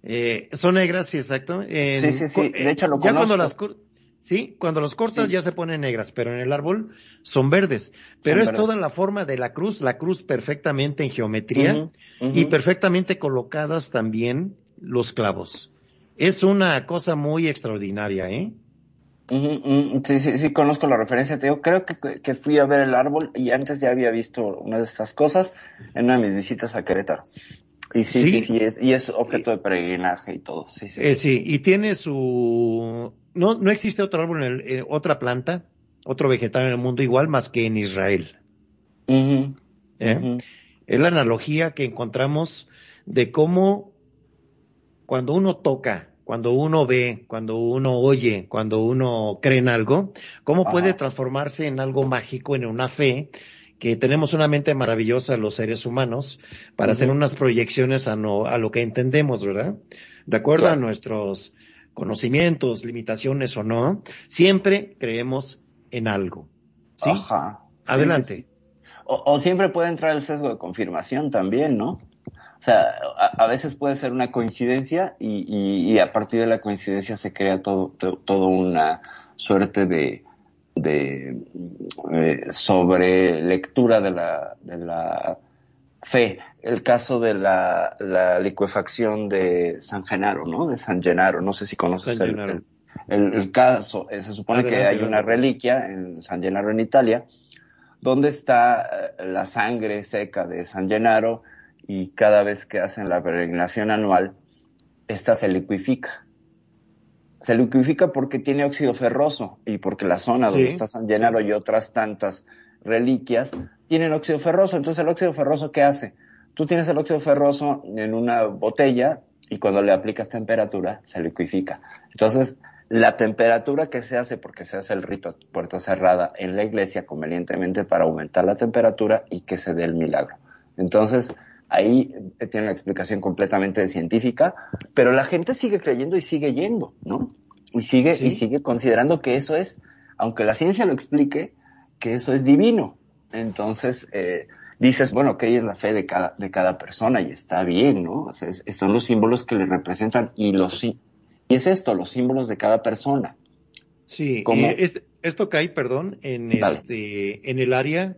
Eh, son negras, sí, exacto. En- Sí, sí, sí, de hecho lo ya cuando las sí, cuando los cortas Sí. ya se ponen negras, pero en el árbol son verdes. Pero Son es verdes. toda la forma de la cruz, la cruz perfectamente en geometría y perfectamente colocadas también los clavos. Es una cosa muy extraordinaria, ¿eh? Sí, sí, sí, conozco la referencia. Te digo, creo que, que fui a ver el árbol y antes ya había visto una de estas cosas en una de mis visitas a Querétaro. Y sí, sí, Sí. sí, es, y es objeto de peregrinaje y todo. Sí, sí. Eh, sí, y tiene su... No, no existe otro árbol, en el- eh, otra planta, otro vegetal en el mundo igual más que en Israel. ¿eh? Es la analogía que encontramos de cómo cuando uno toca, cuando uno ve, cuando uno oye, cuando uno cree en algo, cómo Ajá. puede transformarse en algo mágico, en una fe, que tenemos una mente maravillosa los seres humanos para hacer unas proyecciones a, no- a lo que entendemos, ¿verdad? De acuerdo Claro. a nuestros conocimientos, limitaciones o no, siempre creemos en algo. ¿Sí? Ajá. Adelante. O, o siempre puede entrar el sesgo de confirmación también, ¿no? O sea, a, a veces puede ser una coincidencia y, y, y a partir de la coincidencia se crea todo, to- todo una suerte de, de eh, sobre lectura de la, de la fe. El caso de la, la licuefacción de San Genaro, ¿no? De San Genaro, no sé si conoces San el, el, el- el caso. Eh, se supone que Adelante, hay una reliquia en San Genaro en Italia donde está eh, la sangre seca de San Gennaro y cada vez que hacen la peregrinación anual, esta se liquifica. Se liquifica porque tiene óxido ferroso y porque la zona donde Sí, está San Gennaro y otras tantas reliquias tienen óxido ferroso. Entonces el óxido ferroso, ¿qué hace? Tú tienes el óxido ferroso en una botella y cuando le aplicas temperatura se liquifica. Entonces, la temperatura que se hace, porque se hace el rito puerta cerrada en la iglesia convenientemente para aumentar la temperatura y que se dé el milagro. Entonces, ahí eh, tiene una explicación completamente científica, pero la gente sigue creyendo y sigue yendo, ¿no? Y sigue, Sí. y sigue considerando que eso es, aunque la ciencia lo explique, que eso es divino, Entonces, eh, dices, bueno, que es la fe de cada, de cada persona y está bien, ¿no? O sea, es- son los símbolos que le representan y los, sí- y es esto, los símbolos de cada persona. Sí, ¿Cómo? eh, es- esto cae, perdón, en este, en el área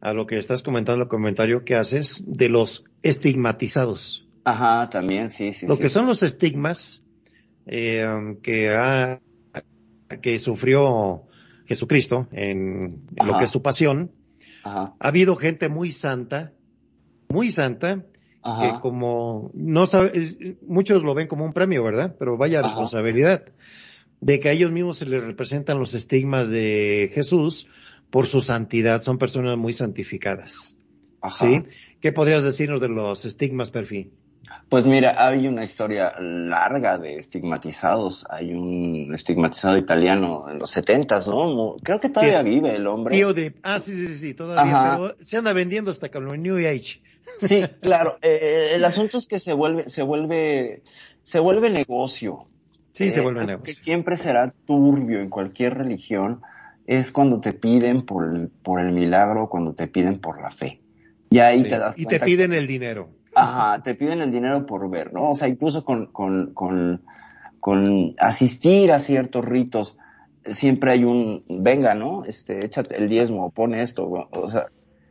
a lo que estás comentando, el comentario que haces de los estigmatizados. Ajá, también, sí, sí. Lo sí. que son los estigmas eh, que ha, que sufrió Jesucristo en, en lo que es su pasión, Ajá, ha habido gente muy santa, muy santa, que ajá, como no sabe, es- muchos lo ven como un premio, ¿verdad? Pero vaya Ajá. responsabilidad de que a ellos mismos se les representan los estigmas de Jesús por su santidad, son personas muy santificadas. ajá. ¿Sí? ¿Qué podrías decirnos de los estigmas, Perfil? Pues mira, hay una historia larga de estigmatizados. Hay un estigmatizado italiano en los setentas, ¿no? Creo que todavía ¿Qué? vive el hombre. Tío de, ah, sí, sí, sí, todavía, Ajá. pero se anda vendiendo hasta con el New Age. Sí, claro. Eh, el asunto es que se vuelve, se vuelve, se vuelve negocio. Sí, se Eh, vuelve algo Que negocio. siempre será turbio en cualquier religión es cuando te piden por el, por el milagro, cuando te piden por la fe. Y ahí Sí, te das Y te piden el dinero. Ajá, te piden el dinero por ver, ¿no? O sea, incluso con, con, con, con asistir a ciertos ritos, siempre hay un, venga, ¿no? Este, échate el diezmo, pone esto, o sea,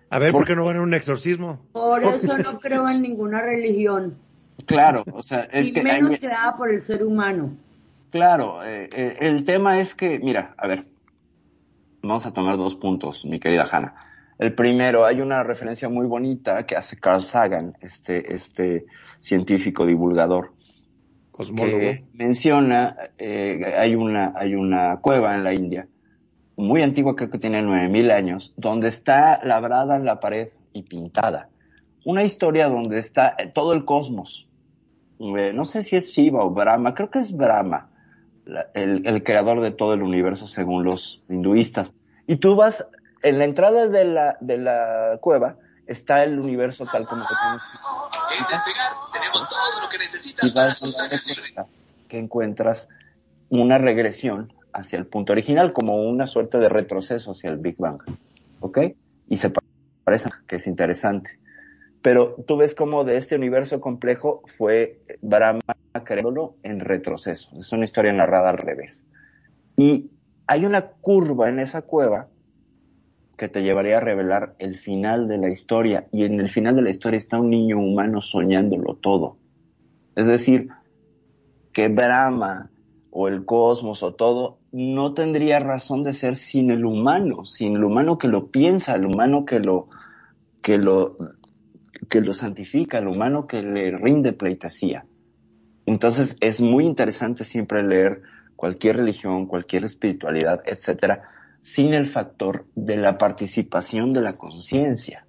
A ver, Por- ¿por qué no van a un exorcismo? Por eso no creo en ninguna religión, claro, o sea, es y que, menos hay- creada por el ser humano. claro, eh, eh, el tema es que, mira, a ver, vamos a tomar dos puntos, mi querida Hanna. El primero, hay una referencia muy bonita que hace Carl Sagan, este, este científico divulgador, Cosmólogo. que menciona, eh, hay una, hay una cueva en la India, muy antigua, creo que tiene 9000 años, donde está labrada en la pared y pintada. Una historia donde está todo el cosmos. Eh, no sé si es Shiva o Brahma, creo que es Brahma, la- el, el creador de todo el universo según los hinduistas. Y tú vas, en la entrada de la, de la cueva está el universo tal como. En Despegar tenemos todo lo que necesitas y vas a encuentras una regresión hacia el punto original, como una suerte de retroceso hacia el Big Bang. ¿Ok? Y se pa- parece que es interesante. Pero tú ves cómo de este universo complejo fue Brahma creándolo en retroceso. Es una historia narrada al revés. Y hay una curva en esa cueva que te llevaría a revelar el final de la historia. Y en el final de la historia está un niño humano soñándolo todo. Es decir, que Brahma o el cosmos o todo no tendría razón de ser sin el humano, sin el humano que lo piensa, el humano que lo, que lo, que lo santifica, el humano que le rinde pleitesía. Entonces es muy interesante siempre leer cualquier religión, cualquier espiritualidad, etcétera, sin el factor de la participación de la conciencia.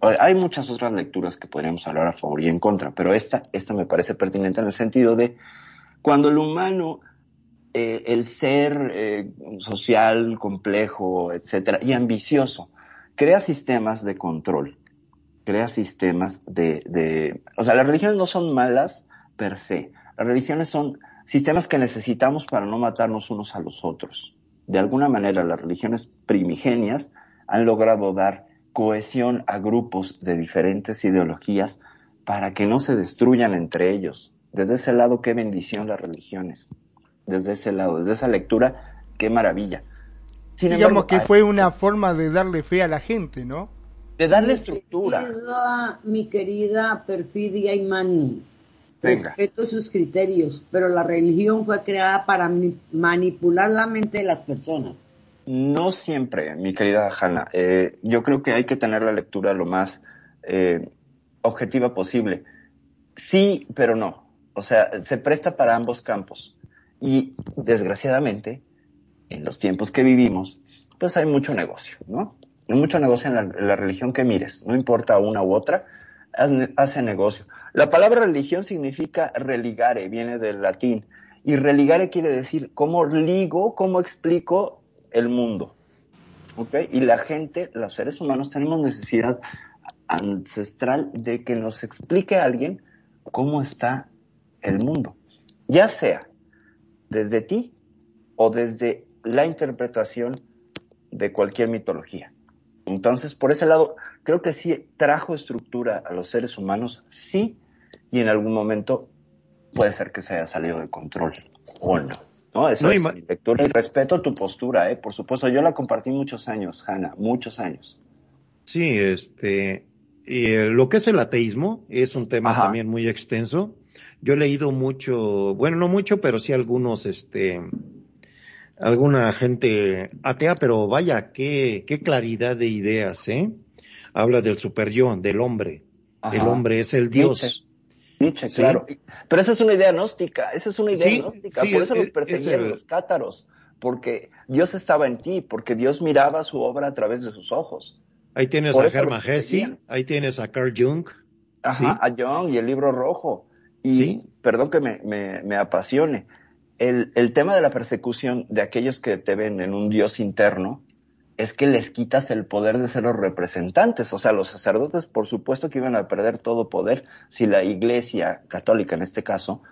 Hay muchas otras lecturas que podríamos hablar a favor y en contra, pero esta, esta me parece pertinente en el sentido de cuando el humano, eh, el ser eh, social, complejo, etcétera, y ambicioso, crea sistemas de control, crea sistemas de, de, o sea, las religiones no son malas per se, las religiones son sistemas que necesitamos para no matarnos unos a los otros. De alguna manera, las religiones primigenias han logrado dar cohesión a grupos de diferentes ideologías para que no se destruyan entre ellos. Desde ese lado, qué bendición las religiones. Desde ese lado, desde esa lectura, qué maravilla. Sin Digamos embargo, que hay- fue una forma de darle fe a la gente, ¿no? De darle Mi estructura. querida- mi querida Perfidia y Mani, Venga. respeto sus criterios, pero la religión fue creada para manipular la mente de las personas. No siempre, mi querida Hanna. Eh, yo creo que hay que tener la lectura lo más eh, objetiva posible. Sí, pero no. O sea, se presta para ambos campos. Y desgraciadamente, en los tiempos que vivimos, pues hay mucho negocio, ¿no? Mucho negocio en la, religión que mires, no importa una u otra, hace negocio. La palabra religión significa religare, viene del latín, y religare quiere decir cómo ligo, cómo explico el mundo. ¿Ok? Y la gente, los seres humanos, tenemos necesidad ancestral de que nos explique alguien cómo está el mundo. Ya sea desde ti o desde la interpretación de cualquier mitología. Entonces, por ese lado, creo que sí trajo estructura a los seres humanos, sí, y en algún momento puede ser que se haya salido de control o no. ¿no? Eso No, es mi lectura y respeto tu postura, ¿eh? por supuesto. Yo la compartí muchos años, Hanna, muchos años. Sí, este, eh, lo que es el ateísmo es un tema Ajá. también muy extenso. Yo he leído mucho, bueno, no mucho, pero sí algunos, este, alguna gente atea, pero vaya, qué, qué claridad de ideas, ¿eh? Habla del super yo, del hombre. Ajá. El hombre es el Dios. Nietzsche. Nietzsche, Sí. claro. Pero esa es una idea gnóstica, esa es una idea Sí, gnóstica, sí, por eso es- los perseguían el- los cátaros, porque Dios estaba en ti, porque Dios miraba su obra a través de sus ojos. Ahí tienes Por a perseguían. Hesse, ahí tienes a Carl Jung. Ajá, a Jung y el libro rojo. Y Sí. perdón que me, me, me apasione. El, el tema de la persecución de aquellos que te ven en un Dios interno es que les quitas el poder de ser los representantes. O sea, los sacerdotes, por supuesto que iban a perder todo poder si la iglesia católica, en este caso,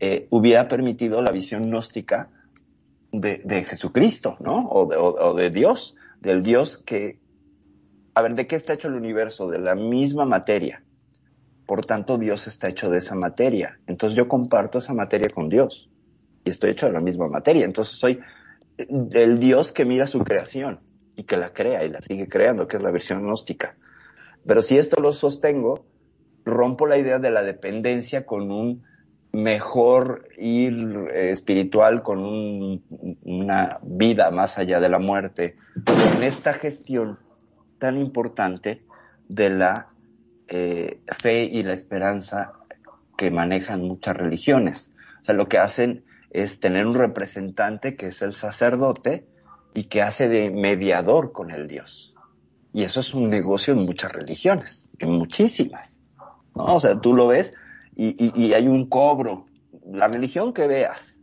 eh, hubiera permitido la visión gnóstica de, de Jesucristo, ¿no? O de, o- o de Dios, del Dios que, a ver, ¿de qué está hecho el universo? De la misma materia. Por tanto, Dios está hecho de esa materia. Entonces yo comparto esa materia con Dios. Y estoy hecho de la misma materia. Entonces soy el Dios que mira su creación y que la crea y la sigue creando, que es la versión gnóstica. Pero si esto lo sostengo, rompo la idea de la dependencia con un mejor ir eh, espiritual, con un- una vida más allá de la muerte, en esta gestión tan importante de la eh, fe y la esperanza que manejan muchas religiones. O sea, lo que hacen es tener un representante que es el sacerdote y que hace de mediador con el Dios. Y eso es un negocio en muchas religiones, en muchísimas. ¿no? O sea, tú lo ves y, y- y hay un cobro. La religión que veas,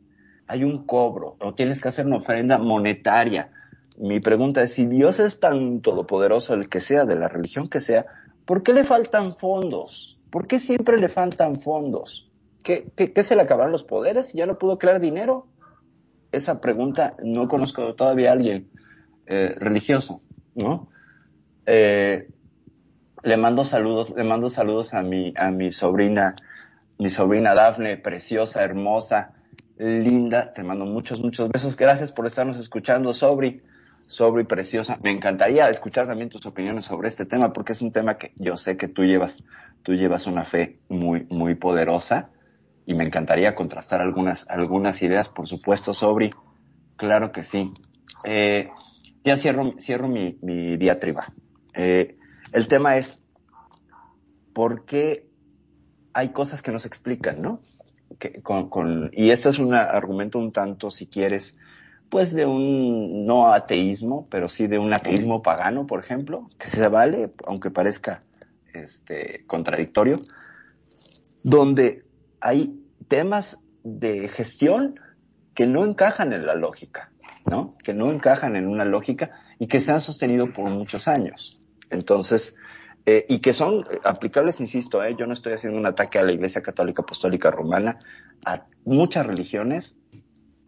hay un cobro, o tienes que hacer una ofrenda monetaria. Mi pregunta es, si Dios es tan todopoderoso, el que sea, de la religión que sea, ¿por qué le faltan fondos? ¿Por qué siempre le faltan fondos? ¿Qué, qué, qué se le acabaron los poderes ya no pudo crear dinero? Esa pregunta no conozco todavía a alguien eh, religioso, ¿no? Eh, le mando saludos, le mando saludos a mi, a mi sobrina, mi sobrina Dafne, preciosa, hermosa, linda. Te mando muchos, muchos besos. Gracias por estarnos escuchando, Sobri. Sobri, preciosa. Me encantaría escuchar también tus opiniones sobre este tema, porque es un tema que yo sé que tú llevas, tú llevas una fe muy, muy poderosa. Y me encantaría contrastar algunas, algunas ideas, por supuesto, Sobri. Claro que sí. Eh, ya cierro, cierro mi, mi diatriba. Eh, el tema es por qué hay cosas que no se explican, ¿no? Que, con, con, y esto es un argumento un tanto, si quieres, pues de un no ateísmo, pero sí de un ateísmo pagano, por ejemplo, que se vale, aunque parezca este, contradictorio, donde hay temas de gestión que no encajan en la lógica, ¿no? Que no encajan en una lógica y que se han sostenido por muchos años. Entonces, eh, y que son aplicables, insisto, eh, yo no estoy haciendo un ataque a la Iglesia Católica Apostólica Romana, a muchas religiones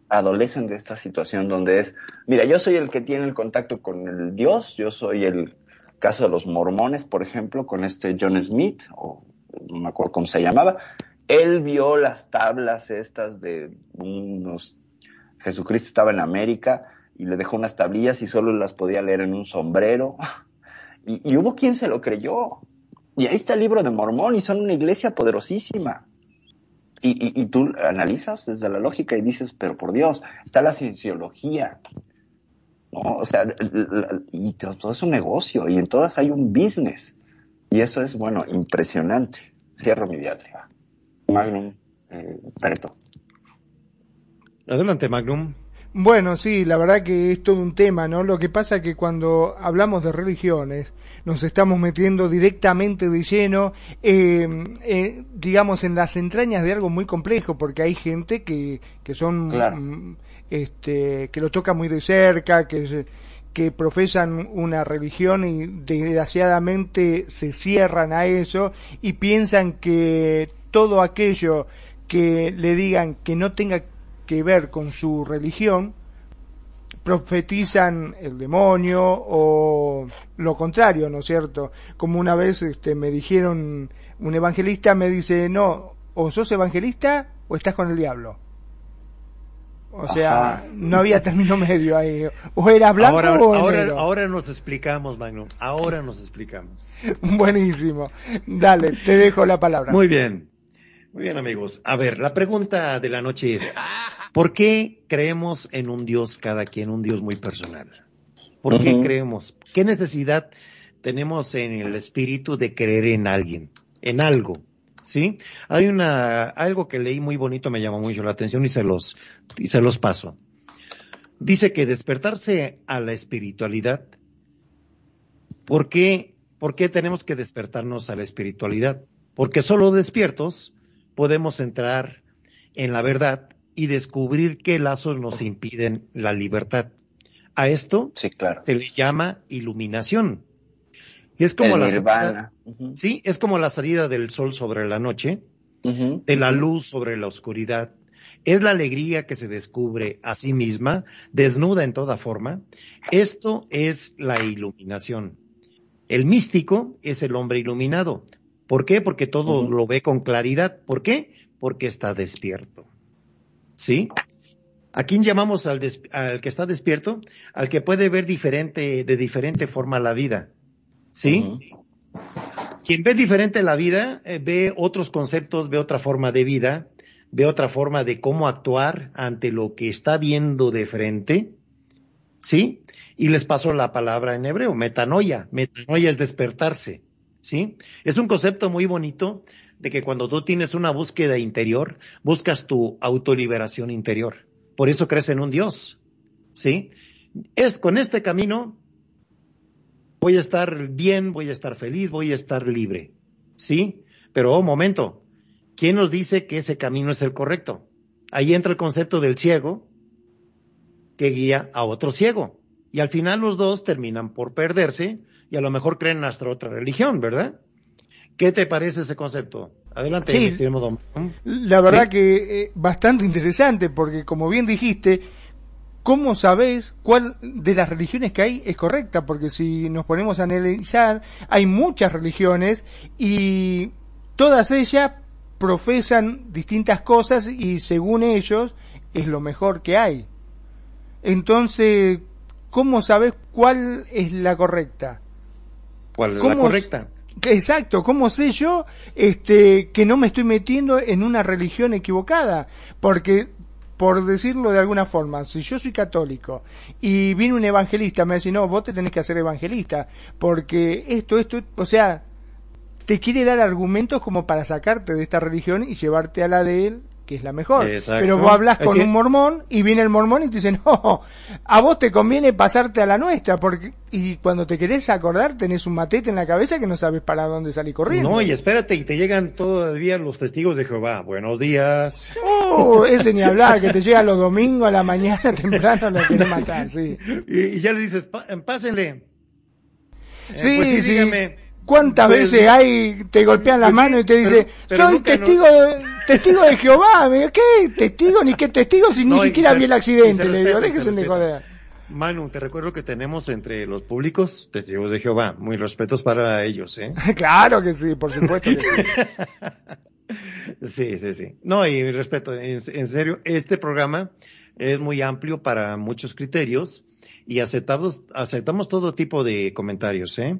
adolecen de esta situación donde es, mira, yo soy el que tiene el contacto con el Dios, yo soy el caso de los mormones, por ejemplo, con este John Smith, o no me acuerdo cómo se llamaba, él vio las tablas estas de unos, Jesucristo estaba en América y le dejó unas tablillas y solo las podía leer en un sombrero. Y, hubo quien se lo creyó. Y ahí está el libro de Mormón y son una iglesia poderosísima. Y, tú analizas desde la lógica y dices, pero por Dios, está la cienciología. ¿no? O sea, y todo es un negocio y en todas hay un business. Y eso es, bueno, impresionante. Cierro mi diatriba. Magnum, eh, Preto. Adelante, Magnum. Bueno, sí, la verdad que es todo un tema, ¿no? Lo que pasa que cuando hablamos de religiones nos estamos metiendo directamente de lleno, eh, eh, digamos, en las entrañas de algo muy complejo, porque hay gente que, que son, claro. este, que lo toca muy de cerca, que, que profesan una religión y desgraciadamente se cierran a eso y piensan que todo aquello que le digan que no tenga que ver con su religión, profetizan el demonio o lo contrario, ¿no es cierto? Como una vez este, me dijeron, un evangelista me dice, no, o sos evangelista o estás con el diablo. O sea, Ajá. no había término medio ahí. O era blanco Ahora, o ahora, negro. ahora nos explicamos, Magnum. Ahora nos explicamos. Buenísimo. Dale, te dejo la palabra. Muy bien. Muy bien, amigos. A ver, la pregunta de la noche es, ¿por qué creemos en un Dios cada quien, un Dios muy personal? ¿Por qué creemos? ¿Qué necesidad tenemos en el espíritu de creer en alguien, en algo? ¿Sí? Hay una, algo que leí muy bonito, me llamó mucho la atención y se los, y se los paso. Dice que despertarse a la espiritualidad, ¿por qué, por qué tenemos que despertarnos a la espiritualidad? Porque solo despiertos podemos entrar en la verdad y descubrir qué lazos nos impiden la libertad. A esto Sí, claro. se le llama iluminación. Es como el la salida, sí, es como la salida del sol sobre la noche, de la luz sobre la oscuridad. Es la alegría que se descubre a sí misma, desnuda en toda forma. Esto es la iluminación. El místico es el hombre iluminado. ¿Por qué? Porque todo lo ve con claridad. ¿Por qué? Porque está despierto. ¿Sí? ¿A quién llamamos al, al que está despierto? Al que puede ver diferente, de diferente forma la vida. ¿Sí? Quien ve diferente la vida, eh, ve otros conceptos, ve otra forma de vida, ve otra forma de cómo actuar ante lo que está viendo de frente, ¿sí? Y les paso la palabra en hebreo, metanoia. Metanoia es despertarse, ¿sí? Es un concepto muy bonito de que cuando tú tienes una búsqueda interior, buscas tu autoliberación interior. Por eso crees en un Dios, ¿sí? Es con este camino voy a estar bien, voy a estar feliz, voy a estar libre. ¿Sí? Pero, oh, momento, ¿quién nos dice que ese camino es el correcto? Ahí entra el concepto del ciego que guía a otro ciego. Y al final los dos terminan por perderse y a lo mejor creen en nuestra otra religión, ¿verdad? ¿Qué te parece ese concepto? Adelante, Sí. don. La verdad Sí. que eh, bastante interesante porque como bien dijiste, ¿cómo sabes cuál de las religiones que hay es correcta? Porque si nos ponemos a analizar, hay muchas religiones y todas ellas profesan distintas cosas y según ellos es lo mejor que hay. Entonces, ¿cómo sabes cuál es la correcta? ¿Cuál es la ¿Cómo- correcta? Exacto, ¿cómo sé yo este, que no me estoy metiendo en una religión equivocada? Porque, por decirlo de alguna forma, si yo soy católico y viene un evangelista, me dice, no, vos te tenés que hacer evangelista, porque esto, esto, o sea, te quiere dar argumentos como para sacarte de esta religión y llevarte a la de él, que es la mejor. Exacto. Pero vos hablas con un mormón y viene el mormón y te dice, no, a vos te conviene pasarte a la nuestra, porque y cuando te querés acordar tenés un matete en la cabeza que no sabes para dónde salir corriendo. No, y espérate, y te llegan todavía los testigos de Jehová. Buenos días. Oh, ese ni hablar, que te llega los domingos a la mañana temprano lo querés matar, sí. Y, y ya le dices, "Pa- pásenle. Eh, Sí, pues sí. dígame. ¿Cuántas veces hay, te golpean la pues sí, mano y te pero- dice, pero soy nunca no- testigo, de, testigo de Jehová? ¿qué? ¿Testigo? Ni qué testigo si No, ni siquiera vi el accidente. Le digo, déjense de joder. Manu, te recuerdo que tenemos entre los públicos testigos de Jehová. Muy respetos para ellos, ¿eh? claro que sí, por supuesto que sí. Sí, sí, sí. No, y respeto, en, en serio, este programa es muy amplio para muchos criterios y aceptamos, aceptamos todo tipo de comentarios, ¿eh?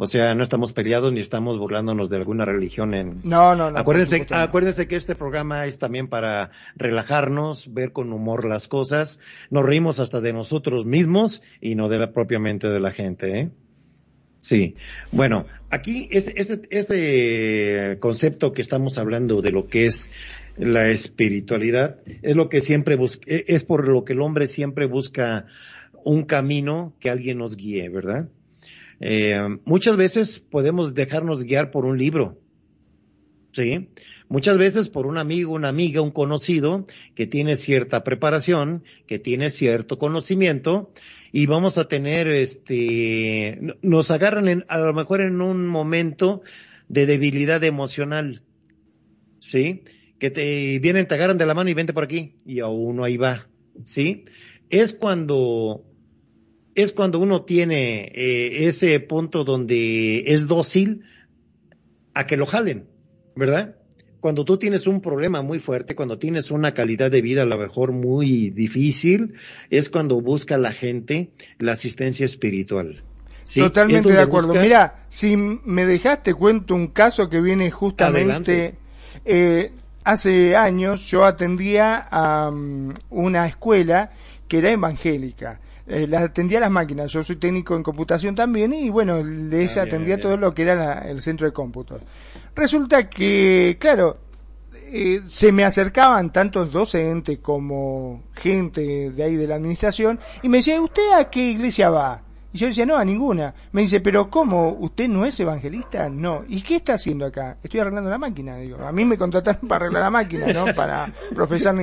O sea, no estamos peleados ni estamos burlándonos de alguna religión en, No, no, no. acuérdense, no. acuérdense que este programa es también para relajarnos, ver con humor las cosas. Nos reímos hasta de nosotros mismos y no de la, propiamente de la gente, ¿eh? Sí. Bueno, aquí este, este, este concepto que estamos hablando de lo que es la espiritualidad es lo que siempre busca, es por lo que el hombre siempre busca un camino que alguien nos guíe, ¿verdad? Eh, muchas veces podemos dejarnos guiar por un libro, ¿sí? Muchas veces por un amigo, una amiga, un conocido que tiene cierta preparación, que tiene cierto conocimiento y vamos a tener, este, nos agarran en, a lo mejor en un momento de debilidad emocional, ¿sí? Que te vienen, te agarran de la mano y vente por aquí y a uno ahí va. ¿sí? Es cuando, es cuando uno tiene eh, ese punto donde es dócil a que lo jalen, ¿verdad? Cuando tú tienes un problema muy fuerte, cuando tienes una calidad de vida a lo mejor muy difícil, es cuando busca la gente la asistencia espiritual. Totalmente de acuerdo. busca- Mira, si me dejaste cuento un caso que viene justamente eh, hace años yo atendía a mm, una escuela que era evangélica. Eh, la atendía a las máquinas. Yo soy técnico en computación también y bueno, les Ah, bien, atendía bien. todo lo que era la- el centro de cómputos. Resulta que, claro, eh, se me acercaban tantos docentes como gente de ahí de la administración y me decía, ¿usted a qué iglesia va? Y yo decía, no, a ninguna. Me dice, pero ¿cómo? ¿Usted no es evangelista? No. ¿Y qué está haciendo acá? Estoy arreglando la máquina. Digo, a mí me contrataron para arreglar la máquina, ¿no? Para profesar.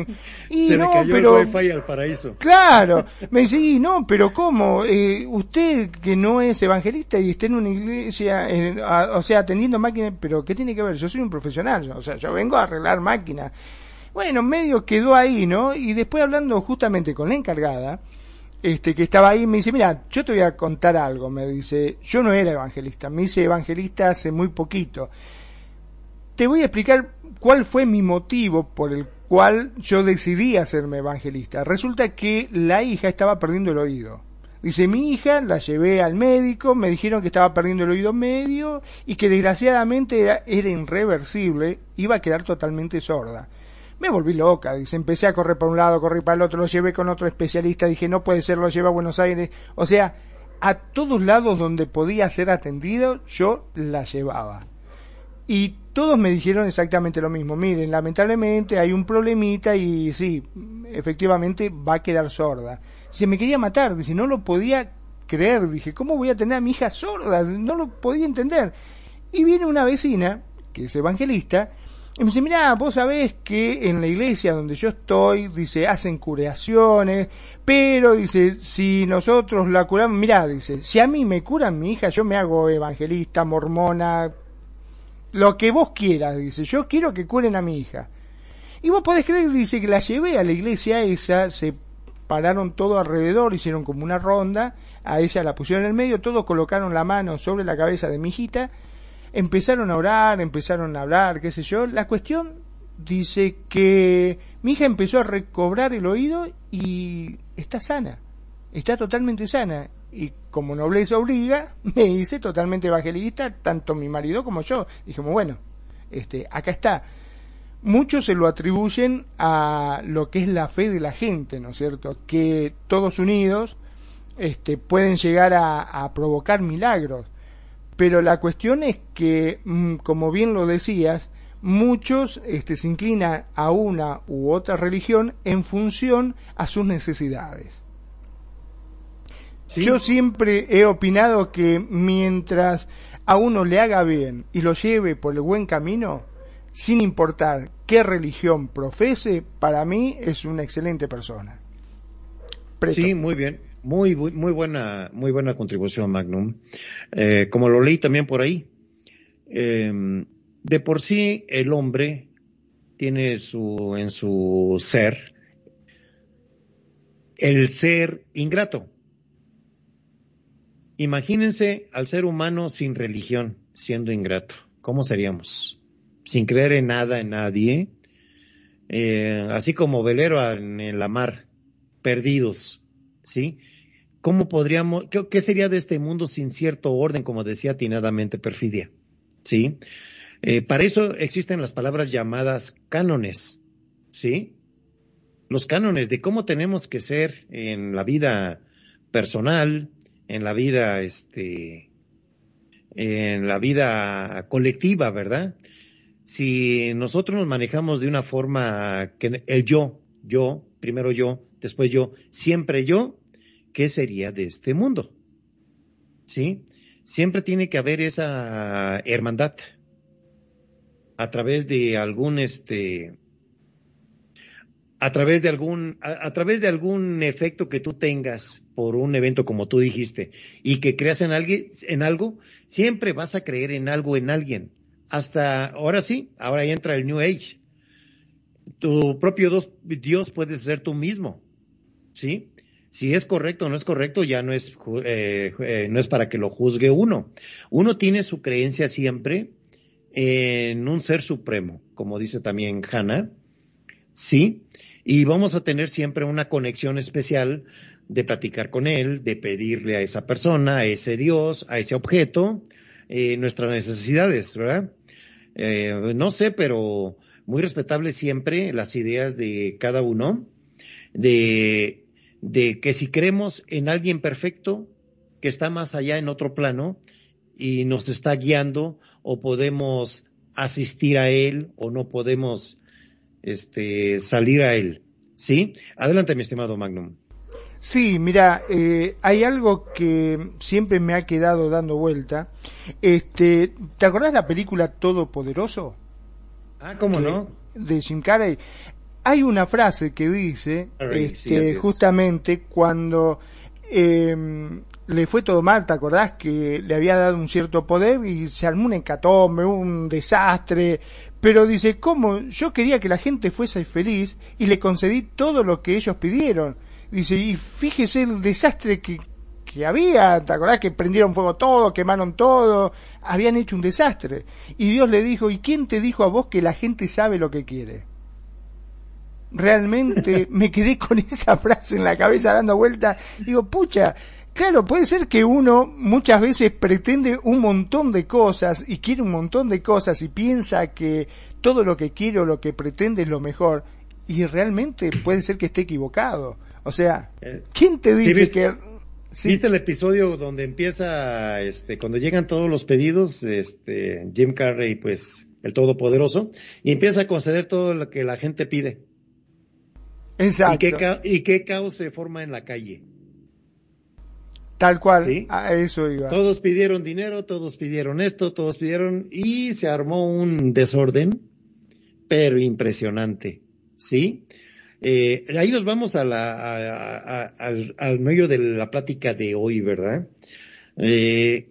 Y Se no, le cayó pero... el wifi al paraíso. Claro, me dice, y no, pero ¿cómo? Eh, usted que no es evangelista y está en una iglesia, eh, a- o sea, atendiendo máquinas, pero ¿qué tiene que ver? Yo soy un profesional, o sea, yo vengo a arreglar máquinas. Bueno, medio quedó ahí, ¿no? Y después hablando justamente con la encargada, este, que estaba ahí, me dice, mira, yo te voy a contar algo, me dice, yo no era evangelista, me hice evangelista hace muy poquito. Te voy a explicar cuál fue mi motivo por el cual yo decidí hacerme evangelista. Resulta que la hija estaba perdiendo el oído. Dice, mi hija la llevé al médico, me dijeron que estaba perdiendo el oído medio y que desgraciadamente era, era irreversible, iba a quedar totalmente sorda. Me volví loca, dice, empecé a correr para un lado, corrí para el otro, lo llevé con otro especialista, dije, no puede ser, lo llevé a Buenos Aires. O sea, a todos lados donde podía ser atendido, yo la llevaba. Y todos me dijeron exactamente lo mismo. Miren, lamentablemente hay un problemita y sí, efectivamente va a quedar sorda. Se me quería matar, dice, no lo podía creer. Dije, ¿cómo voy a tener a mi hija sorda? No lo podía entender. Y viene una vecina, que es evangelista, y me dice, mira, vos sabés que en la iglesia donde yo estoy, dice, hacen curaciones, pero dice, si nosotros la curamos, mira, dice, si a mí me curan mi hija, yo me hago evangelista, mormona, lo que vos quieras, dice, yo quiero que curen a mi hija. Y vos podés creer, dice, que la llevé a la iglesia esa, se pararon todo alrededor, hicieron como una ronda, a ella la pusieron en el medio, todos colocaron la mano sobre la cabeza de mi hijita, empezaron a orar, empezaron a hablar, qué sé yo. La cuestión dice que mi hija empezó a recobrar el oído y está sana, está totalmente sana. Y como nobleza obliga, me hice totalmente evangelista, tanto mi marido como yo. Dijimos, bueno, este, acá está. Muchos se lo atribuyen a lo que es la fe de la gente, ¿no es cierto? Que todos unidos este, pueden llegar a, a provocar milagros. Pero la cuestión es que, mm, como bien lo decías, muchos este, se inclinan a una u otra religión en función a sus necesidades. Sí. Yo siempre he opinado que mientras a uno le haga bien y lo lleve por el buen camino, sin importar qué religión profese, para mí es una excelente persona. Preto. Sí, muy bien. Muy, muy buena, muy buena contribución, Magnum. Eh, como lo leí también por ahí, eh, de por sí el hombre tiene su, en su ser, el ser ingrato. Imagínense al ser humano sin religión, siendo ingrato. ¿Cómo seríamos? Sin creer en nada, en nadie, eh, así como velero en la mar, perdidos, ¿sí? ¿Cómo podríamos, qué, sería de este mundo sin cierto orden, como decía atinadamente Perfidia? ¿Sí? Eh, para eso existen las palabras llamadas cánones, ¿sí? Los cánones de cómo tenemos que ser en la vida personal, en la vida, este, en la vida colectiva, ¿verdad? Si nosotros nos manejamos de una forma que el yo, yo, primero yo, después yo, siempre yo, ¿qué sería de este mundo? ¿Sí? Siempre tiene que haber esa hermandad a través de algún este a través de algún a, través de algún efecto que tú tengas por un evento como tú dijiste y que creas en alguien en algo siempre vas a creer en algo en alguien hasta ahora sí ahora entra el New Age tu propio Dios, Dios puede ser tú mismo ¿sí? Si es correcto o no es correcto, ya no es, eh, eh, no es para que lo juzgue uno. Uno tiene su creencia siempre en un ser supremo, como dice también Hannah, ¿sí? Y vamos a tener siempre una conexión especial de platicar con él, de pedirle a esa persona, a ese Dios, a ese objeto, eh, nuestras necesidades, ¿verdad? Eh, no sé, pero muy respetable siempre las ideas de cada uno, de, de que si creemos en alguien perfecto, que está más allá en otro plano y nos está guiando o podemos asistir a él o no podemos este, salir a él. ¿Sí? Adelante, mi estimado Magnum. Sí, mira, eh, hay algo que siempre me ha quedado dando vuelta. Este, ¿te acordás la película Todopoderoso? Ah, ¿cómo Que- no? De Jim Carrey. Hay una frase que dice, este, sí, así es. justamente cuando eh, le fue todo mal, ¿te acordás que le había dado un cierto poder y se armó un hecatombe, un desastre? Pero dice, ¿cómo? Yo quería que la gente fuese feliz y le concedí todo lo que ellos pidieron. Dice, y fíjese el desastre que, que había, ¿te acordás que prendieron fuego todo, quemaron todo? Habían hecho un desastre. Y Dios le dijo, ¿y quién te dijo a vos que la gente sabe lo que quiere? Realmente me quedé con esa frase en la cabeza dando vuelta. Digo, pucha, claro, puede ser que uno muchas veces pretende un montón de cosas y quiere un montón de cosas y piensa que todo lo que quiere o lo que pretende es lo mejor y realmente puede ser que esté equivocado. O sea, Eh, ¿quién te sí, dice ¿viste? que... sí, ¿Viste el episodio donde empieza, este, cuando llegan todos los pedidos, este, Jim Carrey, pues, el Todopoderoso, y empieza a conceder todo lo que la gente pide? ¿Y Exacto, qué, y qué caos se forma en la calle? tal cual, Sí. a eso iba. Todos pidieron dinero, todos pidieron esto, todos pidieron, y se armó un desorden, pero impresionante, ¿sí? Eh, ahí nos vamos a la, a- a- al, al medio de la plática de hoy, ¿verdad? Eh,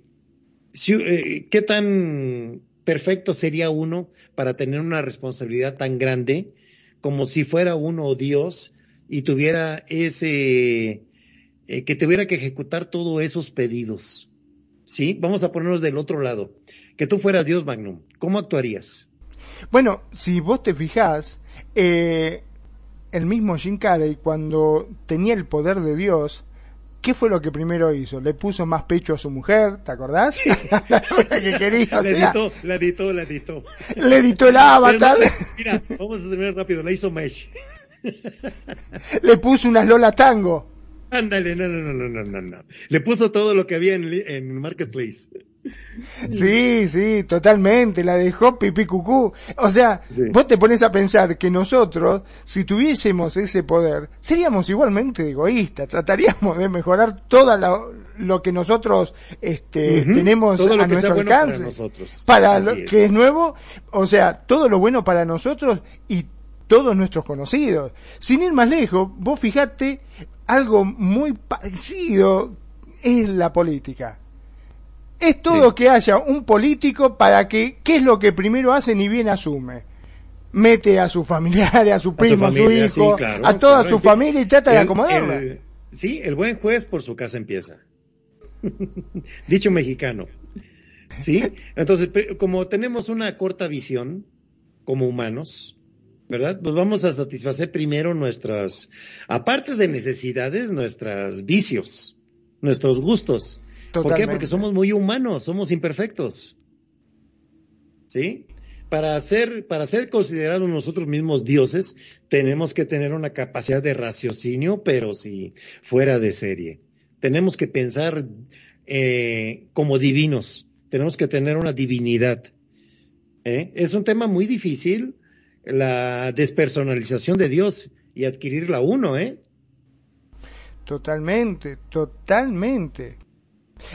si- eh, ¿Qué tan perfecto sería uno para tener una responsabilidad tan grande como si fuera uno Dios y tuviera ese, eh, que tuviera que ejecutar todos esos pedidos? ¿Sí? Vamos a ponernos del otro lado. Que tú fueras Dios Magnum, ¿cómo actuarías? Bueno, si vos te fijás, eh, el mismo Jim Carrey, cuando tenía el poder de Dios, ¿qué fue lo que primero hizo? Le puso más pecho a su mujer, ¿te acordás? que quería, sea, editó, la editó, la editó. le editó el avatar, Mira, vamos a terminar rápido, la hizo Mesh. le puso unas Lola Tango. Ándale, no, no, no, no, no, no. Le puso todo lo que había en, en Marketplace. Sí, sí, totalmente, la dejó pipí cucú. O sea, Sí. vos te pones a pensar que nosotros, si tuviésemos ese poder, seríamos igualmente egoístas, trataríamos de mejorar todo lo que nosotros este, tenemos todo a nuestro bueno para alcance. nosotros. Para lo es. que es nuevo, o sea, todo lo bueno para nosotros y todos nuestros conocidos. Sin ir más lejos, vos fijate, algo muy parecido es la política. Es todo Sí. que haya un político para que, ¿qué es lo que primero hace ni bien asume? Mete a sus familiares, a su primo, a su, familia, hijo, sí, claro, a toda claro. su familia y trata de acomodarla. el- sí, el buen juez por su casa empieza. Dicho mexicano. Sí, entonces, como tenemos una corta visión como humanos, ¿verdad? Pues vamos a satisfacer primero nuestras, aparte de necesidades, nuestros vicios, nuestros gustos. ¿Por qué? Totalmente. Porque somos muy humanos, somos imperfectos. ¿Sí? Para ser, para ser considerados nosotros mismos dioses, tenemos que tener una capacidad de raciocinio, pero sí, fuera de serie. Tenemos que pensar eh, como divinos. Tenemos que tener una divinidad. ¿eh? Es un tema muy difícil, la despersonalización de Dios y adquirirla uno, ¿eh? Totalmente, totalmente.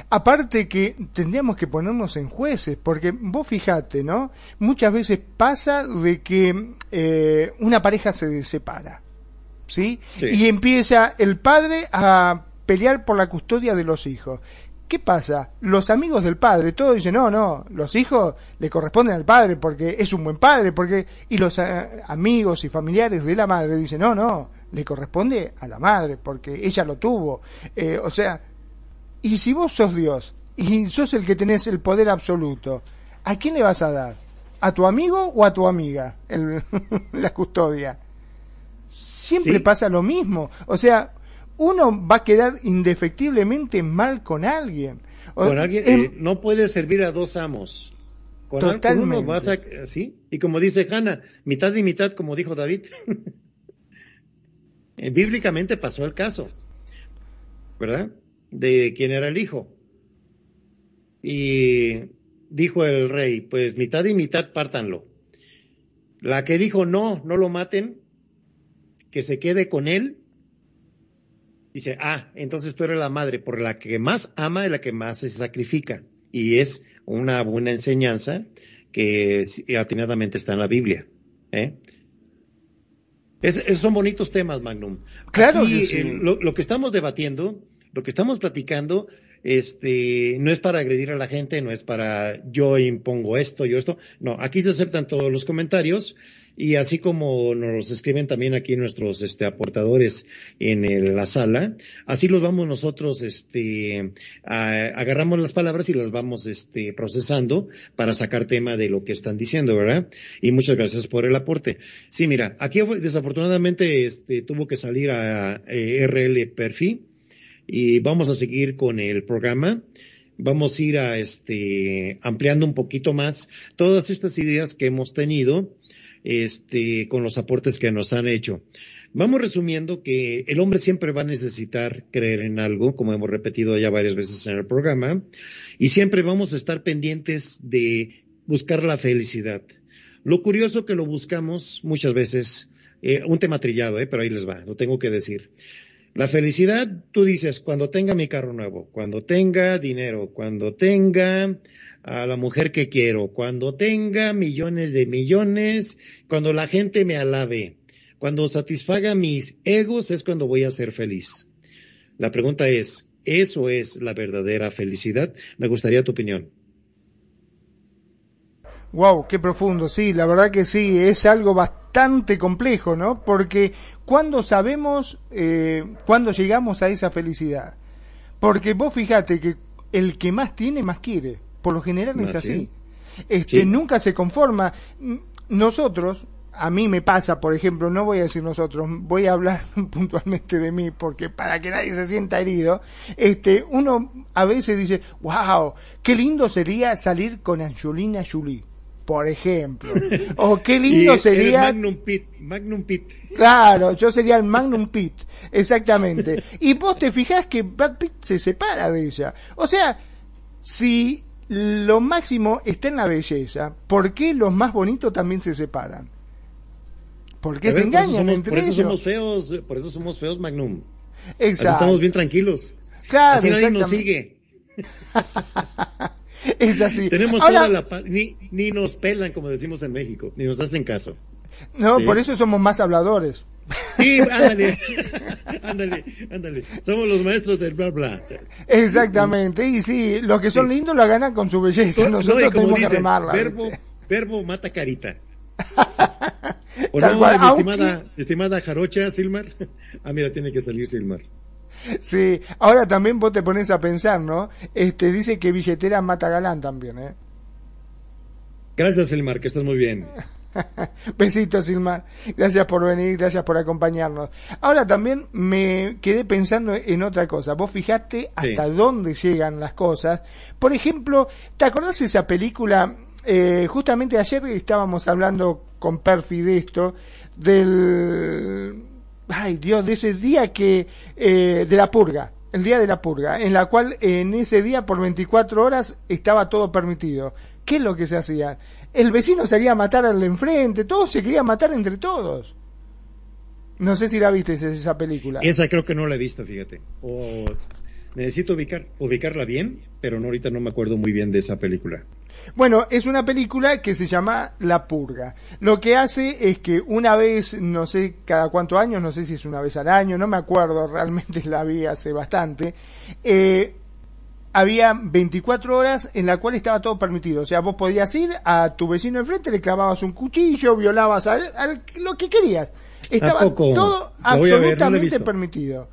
Aparte que tendríamos que ponernos en jueces, porque vos fijate, ¿no? Muchas veces pasa de que eh, una pareja se separa, ¿sí? Sí. Y empieza el padre a pelear por la custodia de los hijos. ¿Qué pasa? Los amigos del padre, todos dicen, no, no, los hijos le corresponden al padre porque es un buen padre, porque, y los eh, amigos y familiares de la madre dicen, no, no, le corresponde a la madre, porque ella lo tuvo. Eh, o sea, y si vos sos Dios y sos el que tenés el poder absoluto, ¿a quién le vas a dar? ¿A tu amigo o a tu amiga? El- la custodia. Siempre Sí. pasa lo mismo. O sea, uno va a quedar indefectiblemente mal con alguien. O- Con alguien, eh, no puedes servir a dos amos. Con, al- con uno Totalmente. vas a, ¿sí? Y como dice Hannah, mitad y mitad, como dijo David. Eh, Bíblicamente pasó el caso, ¿verdad? De quién era el hijo. Y dijo el rey, pues mitad y mitad pártanlo. La que dijo no, no lo maten, que se quede con él, dice, ah, entonces tú eres la madre por la que más ama y la que más se sacrifica. Y es una buena enseñanza que atinadamente está en la Biblia. ¿eh? Es- esos son bonitos temas, Magnum. Claro Aquí, sí. eh, lo, lo que estamos debatiendo, lo que estamos platicando, este, no es para agredir a la gente, no es para yo impongo esto, yo esto. No, aquí se aceptan todos los comentarios y así como nos los escriben también aquí nuestros este, aportadores en el- la sala, así los vamos nosotros, este, a- agarramos las palabras y las vamos este, procesando para sacar tema de lo que están diciendo, ¿verdad? Y muchas gracias por el aporte. Sí, mira, aquí desafortunadamente este, tuvo que salir a eh, RL Perfil y vamos a seguir con el programa. Vamos a ir a este ampliando un poquito más todas estas ideas que hemos tenido este con los aportes que nos han hecho. Vamos resumiendo que el hombre siempre va a necesitar creer en algo, como hemos repetido ya varias veces en el programa, y siempre vamos a estar pendientes de buscar la felicidad. Lo curioso que lo buscamos muchas veces, eh, un tema trillado, eh, pero ahí les va, lo tengo que decir. La felicidad, tú dices, cuando tenga mi carro nuevo, cuando tenga dinero, cuando tenga a la mujer que quiero, cuando tenga millones de millones, cuando la gente me alabe, cuando satisfaga mis egos es cuando voy a ser feliz. La pregunta es, ¿eso es la verdadera felicidad? Me gustaría tu opinión. Wow, qué profundo, sí, la verdad que sí, es algo bastante complejo, ¿no? Porque cuando sabemos, eh, cuando llegamos a esa felicidad, porque vos fíjate que el que más tiene, más quiere, por lo general es Así. Este, Sí. nunca se conforma. Nosotros, a mí me pasa, por ejemplo, no voy a decir nosotros, voy a hablar puntualmente de mí, porque para que nadie se sienta herido, este, uno a veces dice, wow, qué lindo sería salir con Angelina Jolie, por ejemplo. O qué lindo Y sería Magnum Pit, Magnum Pit. Claro, yo sería el Magnum Pit, exactamente. Y vos te fijás que Brad Pitt se separa de ella. O sea, si lo máximo está en la belleza, ¿por qué los más bonitos también se separan? ¿Por qué se ver, por eso engañan somos, entre por eso ellos? somos feos, por eso somos feos, Magnum. Así Exacto. estamos bien tranquilos. Claro, Así nadie nos sigue. es así. Tenemos Ahora, toda la paz, ni, ni nos pelan, como decimos en México, ni nos hacen caso. No, Sí. por eso somos más habladores. Sí, ándale, ándale, ándale. Somos los maestros del bla bla. Exactamente. Y sí, los que son Sí. lindos la ganan con su belleza. No, Nosotros no, tenemos que remarla. verbo, ¿viste? verbo mata carita. ¿O Tal no, cual, mi aunque- estimada, estimada Jarocha, Silmar? Ah, mira, tiene que salir Silmar. Sí, ahora también vos te pones a pensar, ¿no? Este dice que billetera mata galán también, ¿eh? Gracias, Silmar, que estás muy bien. Besitos, Silmar. Gracias por venir, gracias por acompañarnos. Ahora también me quedé pensando en otra cosa. Vos fijaste hasta dónde llegan las cosas. Por ejemplo, ¿te acordás esa película? Eh, justamente ayer estábamos hablando con Perfi de esto, del... Ay Dios, de ese día que... eh, de la purga. El día de la purga, en la cual en ese día por 24 horas estaba todo permitido. ¿Qué es lo que se hacía? El vecino salía a matar al enfrente, todos se querían matar entre todos. No sé si la viste esa, película. Esa creo que no la he visto, fíjate. Necesito ubicar, ubicarla bien, pero no, ahorita no me acuerdo muy bien de esa película. Bueno, es una película que se llama La Purga. Lo que hace es que una vez, no sé cada cuántos años, no sé si es una vez al año, no me acuerdo, realmente la vi hace bastante, eh, había 24 horas en la cual estaba todo permitido. O sea, vos podías ir a tu vecino enfrente, le clavabas un cuchillo, violabas a, a lo que querías. Estaba todo absolutamente permitido.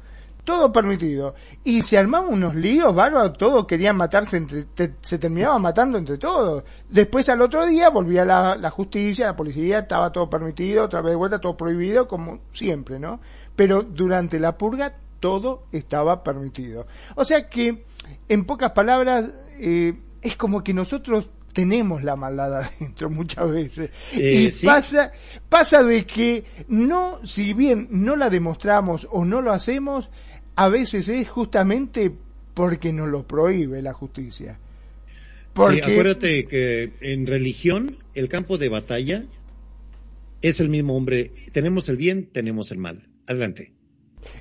Todo permitido. Y se armaban unos líos bárbaros, todos querían matarse entre, te- se terminaban matando entre todos. Después al otro día volvía la, la justicia, la policía, estaba todo permitido, otra vez de vuelta todo prohibido, como siempre, ¿no? Pero durante la purga todo estaba permitido. O sea que, en pocas palabras, eh, es como que nosotros tenemos la maldad adentro muchas veces. Eh, y sí. pasa, pasa de que no, si bien no la demostramos o no lo hacemos, a veces es justamente porque nos lo prohíbe la justicia. Porque, Sí, acuérdate que en religión el campo de batalla es el mismo hombre. Tenemos el bien, tenemos el mal. Adelante.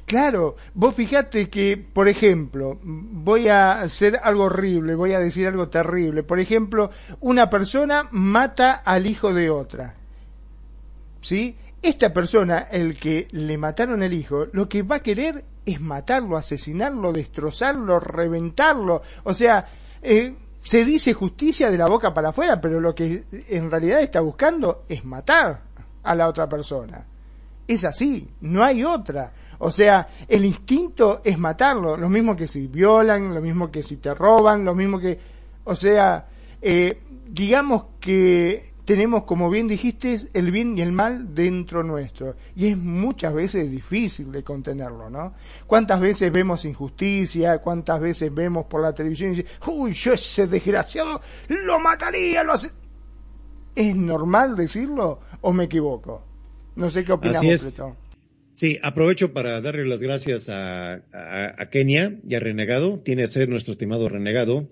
Claro, vos fijate que, por ejemplo, voy a hacer algo horrible, voy a decir algo terrible. Por ejemplo, una persona mata al hijo de otra. ¿Sí? Esta persona, el que le mataron el hijo, lo que va a querer es matarlo, asesinarlo, destrozarlo, reventarlo. O sea, eh, se dice justicia de la boca para afuera, pero lo que en realidad está buscando es matar a la otra persona. Es así, no hay otra. O sea, el instinto es matarlo, lo mismo que si violan, lo mismo que si te roban, lo mismo que... O sea, eh, digamos que tenemos, como bien dijiste, el bien y el mal dentro nuestro. Y es muchas veces difícil de contenerlo, ¿no? ¿Cuántas veces vemos injusticia? ¿Cuántas veces vemos por la televisión y dice, uy, yo ese desgraciado lo mataría, lo hace... ¿Es normal decirlo o me equivoco? No sé qué opinamos, Así es. Sí, aprovecho para darle las gracias a, a- a Kenia y a Renegado. Tiene que ser nuestro estimado Renegado.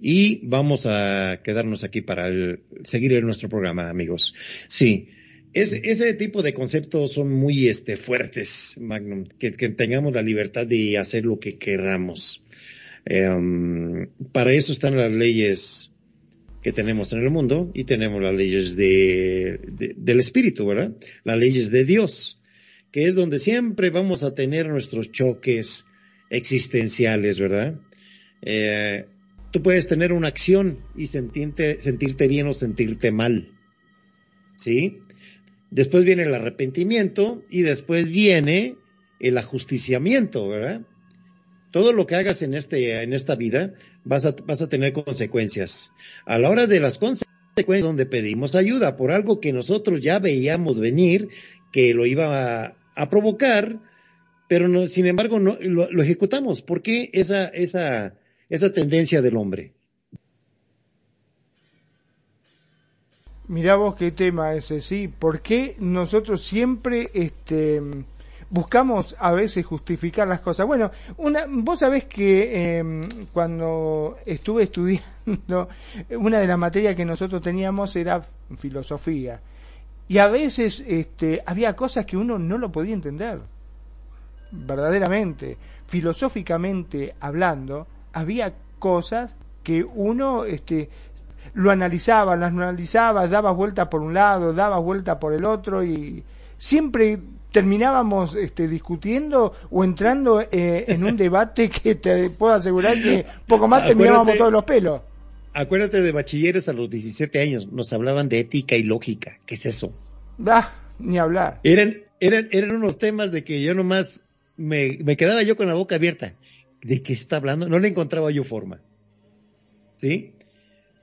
Y vamos a quedarnos aquí para el- seguir en nuestro programa, amigos. Sí, es- ese tipo de conceptos son muy este, fuertes, Magnum, que, tengamos la libertad de hacer lo que queramos. Em, para eso están las leyes que tenemos en el mundo y tenemos las leyes de- del espíritu, ¿verdad? Las leyes de Dios, que es donde siempre vamos a tener nuestros choques existenciales, ¿verdad? Eh, tú puedes tener una acción y sentirte, sentirte bien o sentirte mal, ¿sí? Después viene el arrepentimiento y después viene el ajusticiamiento, ¿verdad? Todo lo que hagas en este, en esta vida vas a, vas a tener consecuencias. A la hora de las consecuencias donde pedimos ayuda por algo que nosotros ya veíamos venir, que lo iba a, provocar, pero no, sin embargo no, lo, lo ejecutamos. ¿Por qué esa, esa, esa tendencia del hombre? Mirá vos qué tema ese, sí. ¿Por qué nosotros siempre este, buscamos a veces justificar las cosas? Bueno, una, vos sabés que eh, cuando estuve estudiando, una de las materias que nosotros teníamos era filosofía. Y a veces este, había cosas que uno no lo podía entender. Verdaderamente, filosóficamente hablando, había cosas que uno este, lo analizaba, las analizaba, daba vuelta por un lado, daba vuelta por el otro y siempre terminábamos este, discutiendo o entrando eh, en un debate que te puedo asegurar que poco más terminábamos todos los pelos. Acuérdate de bachilleres a los 17 años, nos hablaban de ética y lógica. ¿Qué es eso? Ah, ni hablar. Eran, eran, eran unos temas de que yo nomás me, me quedaba yo con la boca abierta. ¿De qué está hablando? No le encontraba yo forma. ¿Sí?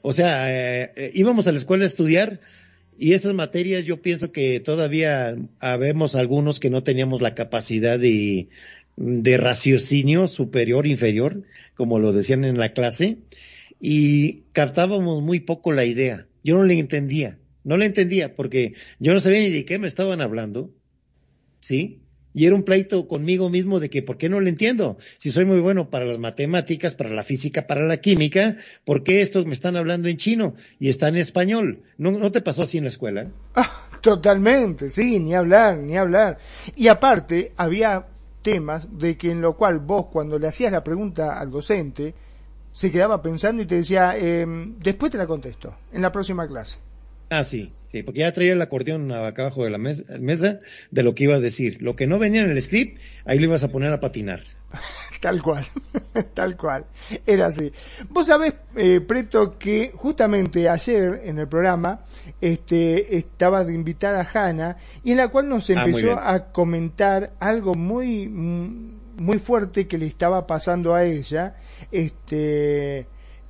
O sea, eh, eh, íbamos a la escuela a estudiar y esas materias yo pienso que todavía habemos algunos que no teníamos la capacidad de, de raciocinio superior, inferior, como lo decían en la clase, y captábamos muy poco la idea. Yo no le entendía, no le entendía porque yo no sabía ni de qué me estaban hablando, ¿sí? Y era un pleito conmigo mismo de que, ¿por qué no le entiendo? Si soy muy bueno para las matemáticas, para la física, para la química, ¿por qué estos me están hablando en chino y está en español? ¿No, te pasó así en la escuela? Ah, totalmente, sí, ni hablar, ni hablar. Y aparte, había temas de que en lo cual vos cuando le hacías la pregunta al docente, se quedaba pensando y te decía, eh, después te la contesto, en la próxima clase. Ah, sí, sí, porque ya traía el acordeón acá abajo de la mes- mesa de lo que iba a decir. Lo que no venía en el script, ahí lo ibas a poner a patinar. Tal cual, tal cual. Era así. Vos sabés, eh, Preto, que justamente ayer en el programa este, estaba de invitada Hanna y en la cual nos Ah, empezó a comentar algo muy, mm, muy fuerte que le estaba pasando a ella este,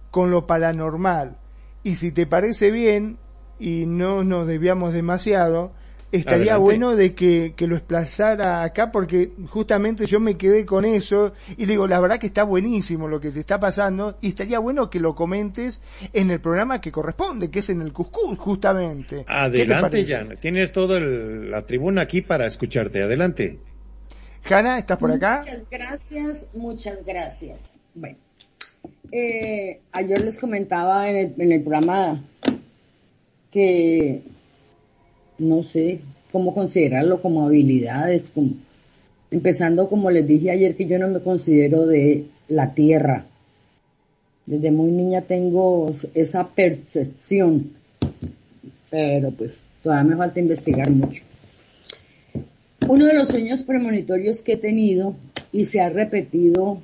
con lo paranormal. Y si te parece bien y no nos desviamos demasiado, estaría Adelante. bueno de que, que lo explayara acá porque justamente yo me quedé con eso y le digo, la verdad que está buenísimo lo que te está pasando y estaría bueno que lo comentes en el programa que corresponde, que es en el Cuscús justamente. ¿Qué te Adelante? Jan. Tienes toda el- la tribuna aquí para escucharte. Adelante. Hanna, ¿estás por acá? Muchas gracias, muchas gracias. Bueno, eh, ayer les comentaba en el, en el programa que no sé cómo considerarlo como habilidades, como, empezando como les dije ayer que yo no me considero de la tierra. Desde muy niña tengo esa percepción, pero pues todavía me falta investigar mucho. Uno de los sueños premonitorios que he tenido y se ha repetido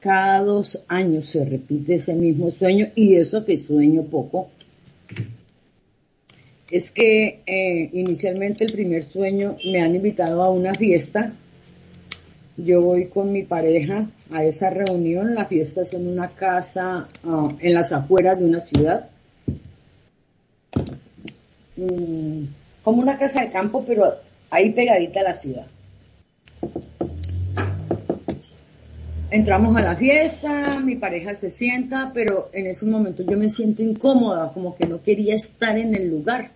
cada dos años, se repite ese mismo sueño y eso que sueño poco, es que eh, inicialmente el primer sueño me han invitado a una fiesta. Yo voy con mi pareja a esa reunión. La fiesta es en una casa ah, en las afueras de una ciudad. Mm, como una casa de campo, pero ahí pegadita a la ciudad. Entramos a la fiesta, mi pareja se sienta, pero en ese momento yo me siento incómoda, como que no quería estar en el lugar.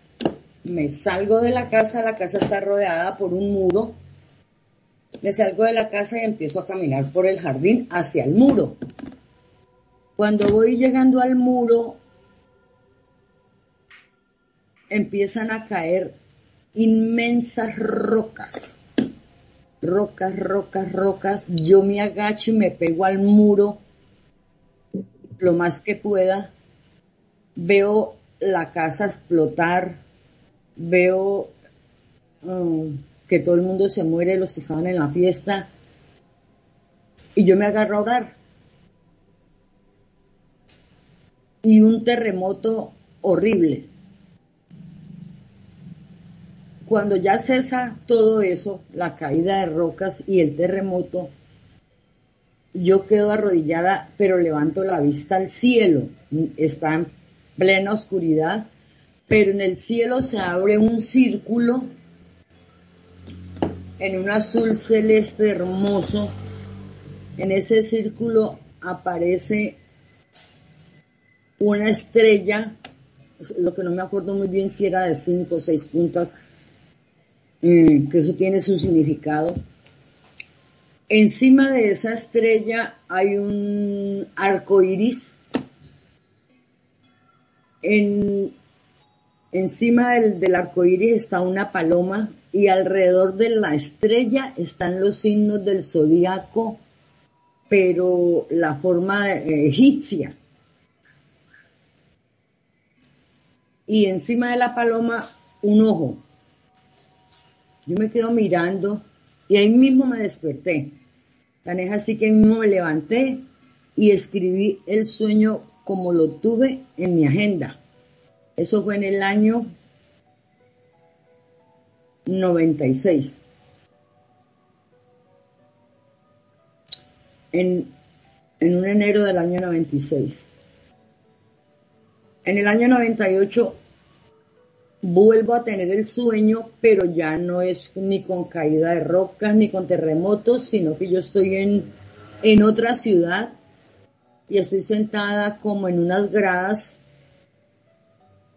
Me salgo de la casa, la casa está rodeada por un muro. Me salgo de la casa y empiezo a caminar por el jardín hacia el muro. Cuando voy llegando al muro, empiezan a caer inmensas rocas. Rocas, rocas, rocas. Yo me agacho y me pego al muro lo más que pueda. Veo la casa explotar. Veo um, que todo el mundo se muere, los que estaban en la fiesta. Y yo me agarro a orar. Y un terremoto horrible cuando ya cesa todo eso, la caída de rocas y el terremoto, yo quedo arrodillada, pero levanto la vista al cielo. Está en plena oscuridad, pero en el cielo se abre un círculo en un azul celeste hermoso. En ese círculo aparece una estrella, lo que no me acuerdo muy bien si era de cinco o seis puntas, Mm, que eso tiene su significado. Encima de esa estrella hay un arco iris. En, encima del, del arco iris está una paloma y alrededor de la estrella están los signos del zodiaco, pero la forma eh, egipcia. Y encima de la paloma un ojo. Yo me quedo mirando y ahí mismo me desperté. Tan es así que ahí mismo me levanté y escribí el sueño como lo tuve en mi agenda. Eso fue en el año 96. En, en un enero del año 96. En el año 98 vuelvo a tener el sueño, pero ya no es ni con caída de rocas ni con terremotos, sino que yo estoy en, en otra ciudad y estoy sentada como en unas gradas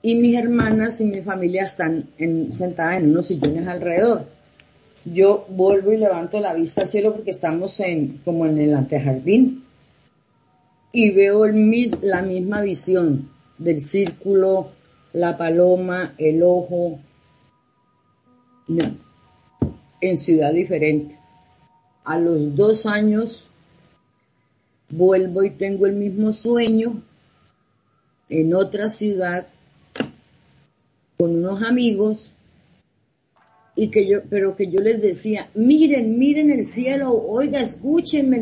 y mis hermanas y mi familia están en, sentadas en unos sillones alrededor. Yo vuelvo y levanto la vista al cielo porque estamos en, como en el antejardín y veo la misma visión del círculo, la paloma, el ojo, no, en ciudad diferente. A los dos años vuelvo y tengo el mismo sueño en otra ciudad con unos amigos y que yo, pero que yo les decía, miren, miren el cielo, oiga, escúchenme,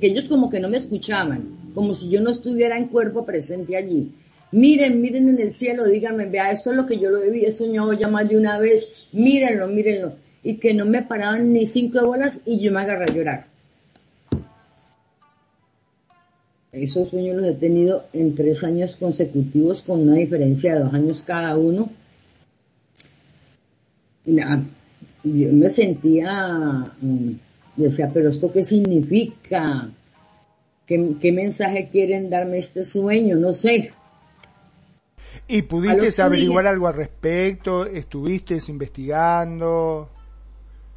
que ellos como que no me escuchaban, como si yo no estuviera en cuerpo presente allí. Miren, miren en el cielo, díganme, vea, esto es lo que yo lo he soñado ya más de una vez, mírenlo, mírenlo. Y que no me paraban ni cinco bolas y yo me agarré a llorar. Esos sueños los he tenido en tres años consecutivos con una diferencia de dos años cada uno yo me sentía, mm, decía, pero esto qué significa? ¿Qué, mensaje quieren darme este sueño? No sé. ¿Y pudiste averiguar algo al respecto? ¿Estuviste investigando?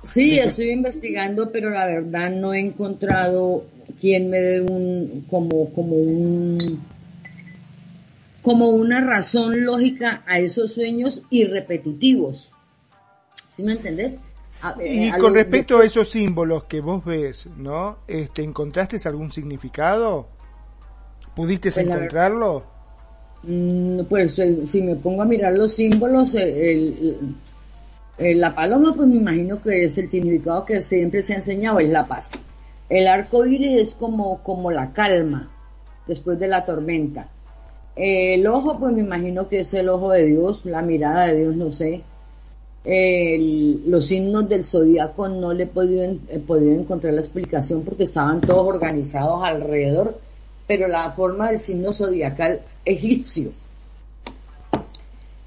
Sí, estoy investigando, pero la verdad no he encontrado quien me dé un, como, como un, como una razón lógica a esos sueños irrepetitivos. ¿Sí me entendés? y eh, con respecto a esos símbolos que vos ves, ¿no? Este, ¿Encontraste algún significado? ¿Pudiste pues encontrarlo? Mm, pues si me pongo a mirar los símbolos, la paloma, pues me imagino que es el significado que siempre se ha enseñado, es la paz. El arco iris es como, como la calma después de la tormenta. El ojo, pues me imagino que es el ojo de Dios, la mirada de Dios, no sé los signos del zodiaco no le he podido, encontrar la explicación porque estaban todos organizados alrededor, pero la forma del signo zodiacal egipcio.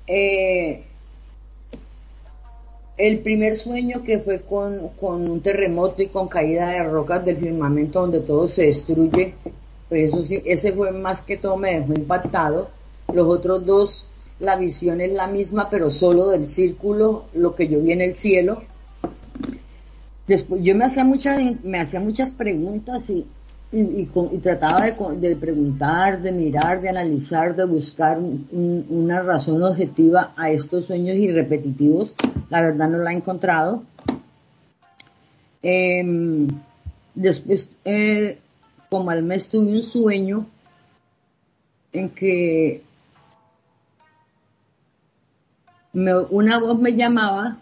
Eh, el primer sueño que fue con, con, un terremoto y con caída de rocas del firmamento donde todo se destruye, pues eso sí, ese fue más que todo me dejó impactado. Los otros dos la visión es la misma, pero solo del círculo, lo que yo vi en el cielo. Después, yo me hacía muchas, me hacía muchas preguntas y, y, trataba de, preguntar, de mirar, de analizar, de buscar una razón objetiva a estos sueños irrepetitivos. La verdad no la he encontrado. Em, después, eh, como al mes tuve un sueño en que una voz me llamaba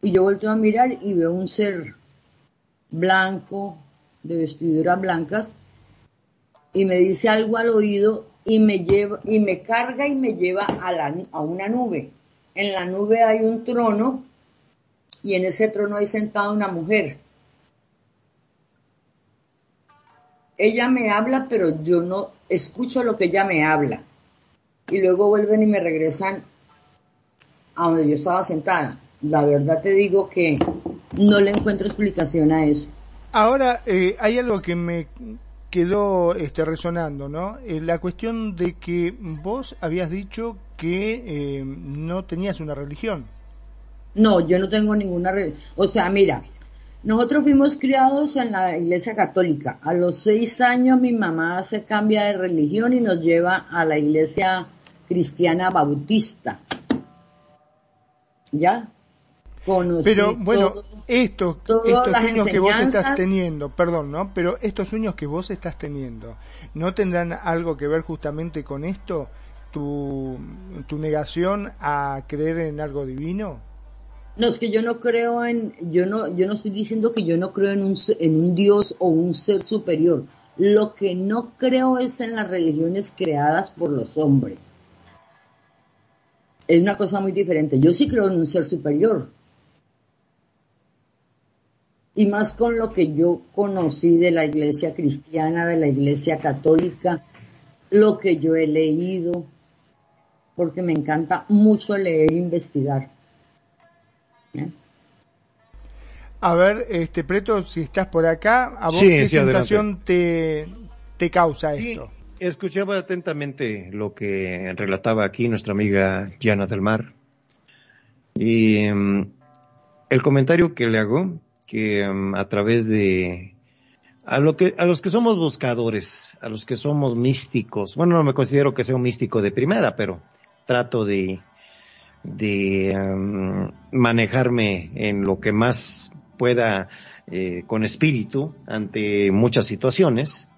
y yo volteo a mirar y veo un ser blanco, de vestiduras blancas, y me dice algo al oído y me lleva, y me carga y me lleva a, la, a una nube. En la nube hay un trono y en ese trono hay sentada una mujer. Ella me habla, pero yo no escucho lo que ella me habla. Y luego vuelven y me regresan a donde yo estaba sentada. La verdad te digo que no le encuentro explicación a eso. Ahora, eh, hay algo que me quedó este, resonando, ¿no? Eh, la cuestión de que vos habías dicho que eh, no tenías una religión. No, yo no tengo ninguna religión. O sea, mira, nosotros fuimos criados en la iglesia católica. A los seis años mi mamá se cambia de religión y nos lleva a la iglesia cristiana bautista. ¿Ya? Pero bueno, estos, estos sueños que vos estás teniendo, perdón, ¿no? Pero estos sueños que vos estás teniendo, ¿no tendrán algo que ver justamente con esto? ¿Tu, tu negación a creer en algo divino? No, es que yo no creo en, yo no, yo no estoy diciendo que yo no creo en un, en un Dios o un ser superior. Lo que no creo es en las religiones creadas por los hombres es una cosa muy diferente. Yo sí creo en un ser superior. Y más con lo que yo conocí de la iglesia cristiana, de la iglesia católica, lo que yo he leído, porque me encanta mucho leer e investigar. A ver, este Preto, si estás por acá, ¿a vos qué sensación te, te causa esto? Escuchaba atentamente lo que relataba aquí nuestra amiga Diana del Mar. Y em, el comentario que le hago, que em, a través de a lo que a los que somos buscadores, a los que somos místicos, bueno, no me considero que sea un místico de primera, pero trato de de em, manejarme en lo que más pueda eh, con espíritu ante muchas situaciones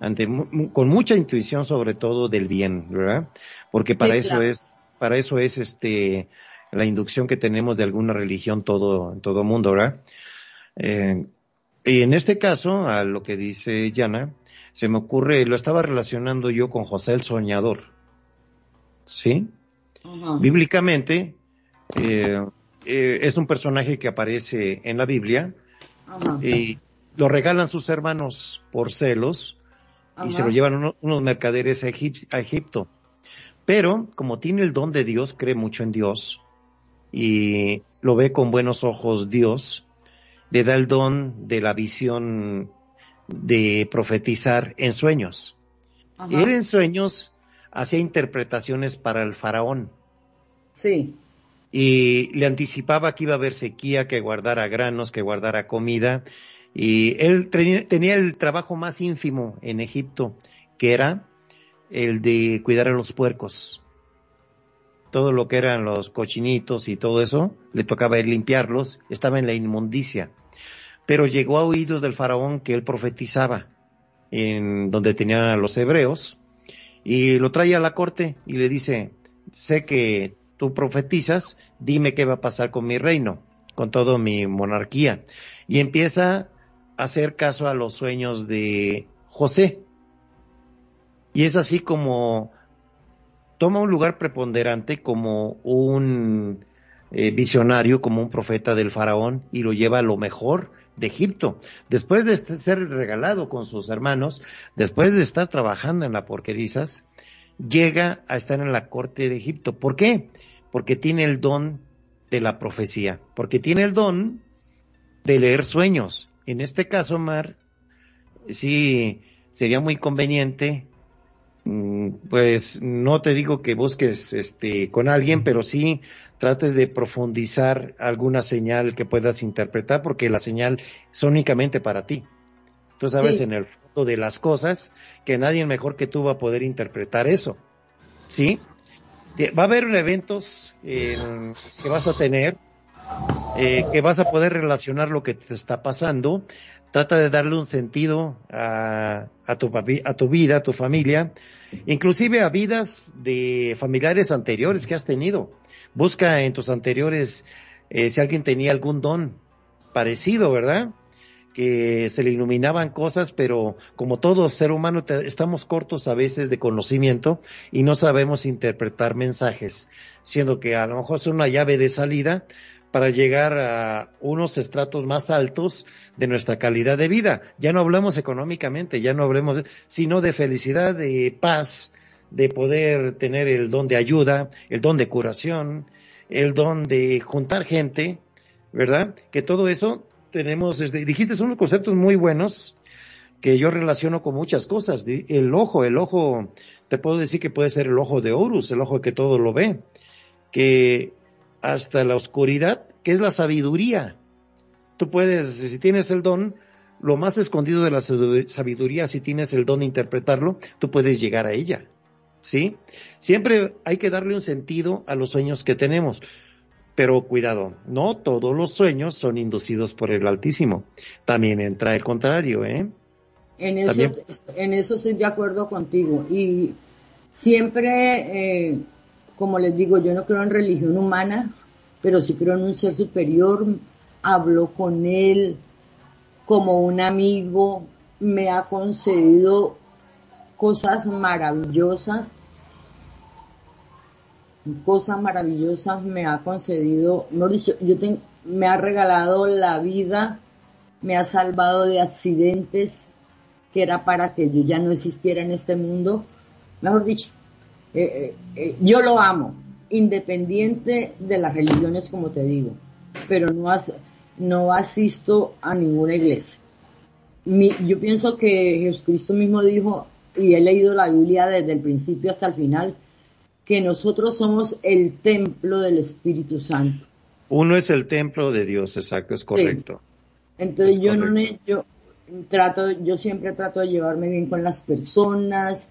ante, con mucha intuición sobre todo del bien, ¿verdad? Porque para eso es, para eso es este la inducción que tenemos de alguna religión todo en todo mundo, ¿verdad? Eh, y en este caso, a lo que dice Yana, se me ocurre, lo estaba relacionando yo con José el Soñador. ¿Sí? Bíblicamente, eh, eh, es un personaje que aparece en la Biblia y lo regalan sus hermanos por celos y se lo llevan uno- unos mercaderes a, Egip- a Egipto. Pero como tiene el don de Dios, cree mucho en Dios y lo ve con buenos ojos Dios, le da el don de la visión de profetizar en sueños. Ajá. Él en sueños hacía interpretaciones para el faraón Sí. y le anticipaba que iba a haber sequía, que guardara granos, que guardara comida. Y él tenía, tenía el trabajo más ínfimo en Egipto, que era el de cuidar a los puercos. Todo lo que eran los cochinitos y todo eso, le tocaba limpiarlos, estaba en la inmundicia. Pero llegó a oídos del faraón que él profetizaba en donde tenían a los hebreos y lo trae a la corte y le dice, sé que tú profetizas, dime qué va a pasar con mi reino, con toda mi monarquía. Y empieza hacer caso a los sueños de José. Y es así como toma un lugar preponderante como un eh, visionario, como un profeta del faraón y lo lleva a lo mejor de Egipto. Después de este- ser regalado con sus hermanos, después de estar trabajando en la porquerizas, llega a estar en la corte de Egipto. ¿Por qué? Porque tiene el don de la profecía, porque tiene el don de leer sueños. En este caso, Mar, sí sería muy conveniente, mm, pues no te digo que busques este con alguien, pero sí trates de profundizar alguna señal que puedas interpretar, porque la señal es únicamente para ti. Tú sabes Sí. en el fondo de las cosas que nadie mejor que tú va a poder interpretar eso. ¿Sí? Va a haber eventos eh, que vas a tener, eh, que vas a poder relacionar lo que te está pasando. Trata de darle un sentido a, tu, a tu vida, a tu familia, inclusive a vidas de familiares anteriores que has tenido. Busca en tus anteriores eh, si alguien tenía algún don parecido, ¿verdad? que se le iluminaban cosas, pero como todo ser humano te- estamos cortos a veces de conocimiento y no sabemos interpretar mensajes, siendo que a lo mejor es una llave de salida para llegar a unos estratos más altos de nuestra calidad de vida. Ya no hablamos económicamente, ya no hablemos, sino de felicidad, de paz, de poder tener el don de ayuda, el don de curación, el don de juntar gente, ¿verdad? Que todo eso tenemos, este, dijiste, son unos conceptos muy buenos que yo relaciono con muchas cosas. El ojo, el ojo, te puedo decir que puede ser el ojo de Horus, el ojo que todo lo ve, que hasta la oscuridad, que es la sabiduría. Tú puedes, si tienes el don, lo más escondido de la sabidu- sabiduría, si tienes el don de interpretarlo, tú puedes llegar a ella. ¿Sí? Siempre hay que darle un sentido a los sueños que tenemos. Pero cuidado, no todos los sueños son inducidos por el Altísimo. También entra el contrario, ¿eh? En eso, También. en eso estoy de acuerdo contigo. Y siempre, eh, como les digo, yo no creo en religión humana, pero sí creo en un ser superior. Hablo con él como un amigo, me ha concedido cosas maravillosas. Cosas maravillosas me ha concedido, mejor dicho, yo me ha regalado la vida, me ha salvado de accidentes, que era para que yo ya no existiera en este mundo. Mejor dicho, eh, eh, eh, yo lo amo, independiente de las religiones, como te digo, pero no, as- no asisto a ninguna iglesia. Mi- yo pienso que Jesucristo mismo dijo, y he leído la Biblia desde el principio hasta el final, que nosotros somos el templo del Espíritu Santo. Uno es el templo de Dios, exacto, es correcto. Entonces Es yo no correcto. yo trato, yo siempre trato de llevarme bien con las personas,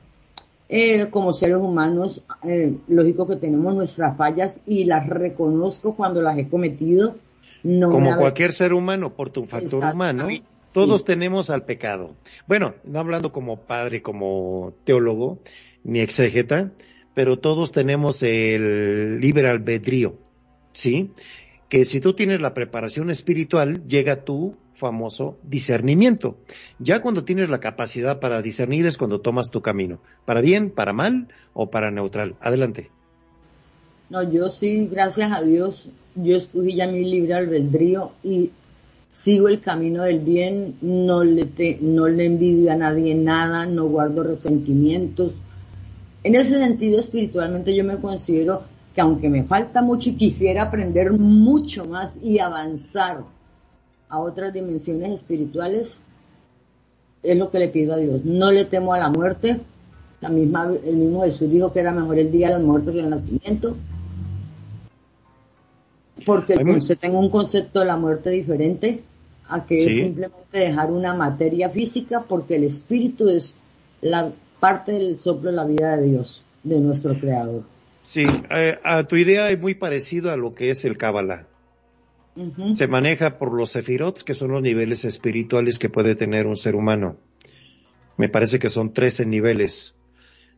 eh, como seres humanos, eh, lógico que tenemos nuestras fallas y las reconozco cuando las he cometido. No Como cualquier ser humano, por tu factor humano, todos sí. tenemos al pecado. Bueno, no hablando como padre, como teólogo, ni exégeta, pero todos tenemos el libre albedrío, ¿sí? Que si tú tienes la preparación espiritual, llega tu famoso discernimiento. Ya cuando tienes la capacidad para discernir es cuando tomas tu camino, para bien, para mal o para neutral. Adelante. No, yo sí, gracias a Dios, yo escogí ya mi libre albedrío y sigo el camino del bien, no le, no le envidio a nadie nada, no guardo resentimientos. En ese sentido, espiritualmente yo me considero que aunque me falta mucho y quisiera aprender mucho más y avanzar a otras dimensiones espirituales, es lo que le pido a Dios. No le temo a la muerte. La misma, el mismo Jesús dijo que era mejor el día de la muerte que el nacimiento. Porque entonces tengo un concepto de la muerte diferente a que es simplemente dejar una materia física porque el espíritu es la parte del soplo de la vida de Dios, de nuestro creador. Sí, eh, a tu idea es muy parecido a lo que es el Kabbalah. Se maneja por los sefirots, que son los niveles espirituales que puede tener un ser humano. Me parece que son 13 niveles.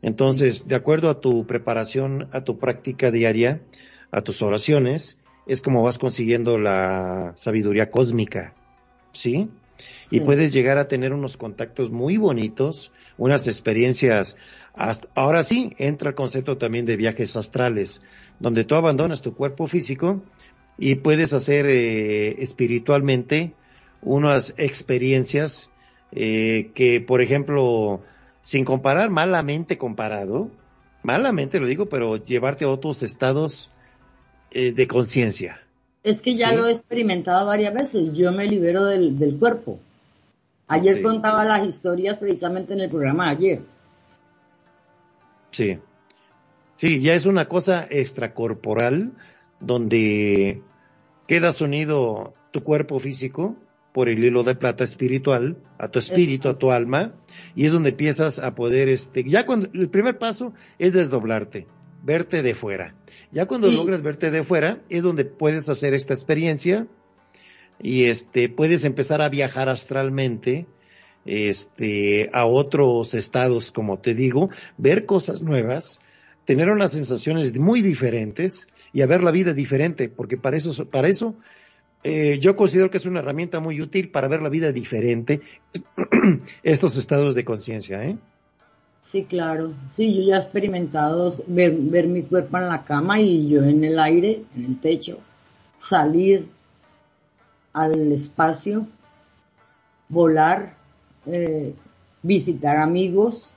Entonces, de acuerdo a tu preparación, a tu práctica diaria, a tus oraciones, es como vas consiguiendo la sabiduría cósmica, ¿sí? Y Sí. puedes llegar a tener unos contactos muy bonitos, unas experiencias. Hasta- ahora sí, entra el concepto también de viajes astrales, donde tú abandonas tu cuerpo físico y puedes hacer eh, espiritualmente unas experiencias eh, que, por ejemplo, sin comparar, malamente comparado, malamente lo digo, pero llevarte a otros estados eh, de conciencia. Es que ya Sí. lo he experimentado varias veces. Yo me libero del, del cuerpo. Ayer Sí. contaba las historias precisamente en el programa de ayer. Sí. Sí, ya es una cosa extracorporal donde quedas unido tu cuerpo físico por el hilo de plata espiritual a tu espíritu, a tu alma, y es donde empiezas a poder, este, ya cuando, el primer paso es desdoblarte, verte de fuera. Ya cuando Sí. logras verte de fuera es donde puedes hacer esta experiencia y este, puedes empezar a viajar astralmente, este, a otros estados, como te digo, ver cosas nuevas, tener unas sensaciones muy diferentes y a ver la vida diferente, porque para eso, para eso, eh, yo considero que es una herramienta muy útil para ver la vida diferente, estos estados de conciencia, ¿eh? Sí, claro. Sí, yo ya he experimentado ver, ver mi cuerpo en la cama y yo en el aire, en el techo, salir al espacio, volar, eh, visitar amigos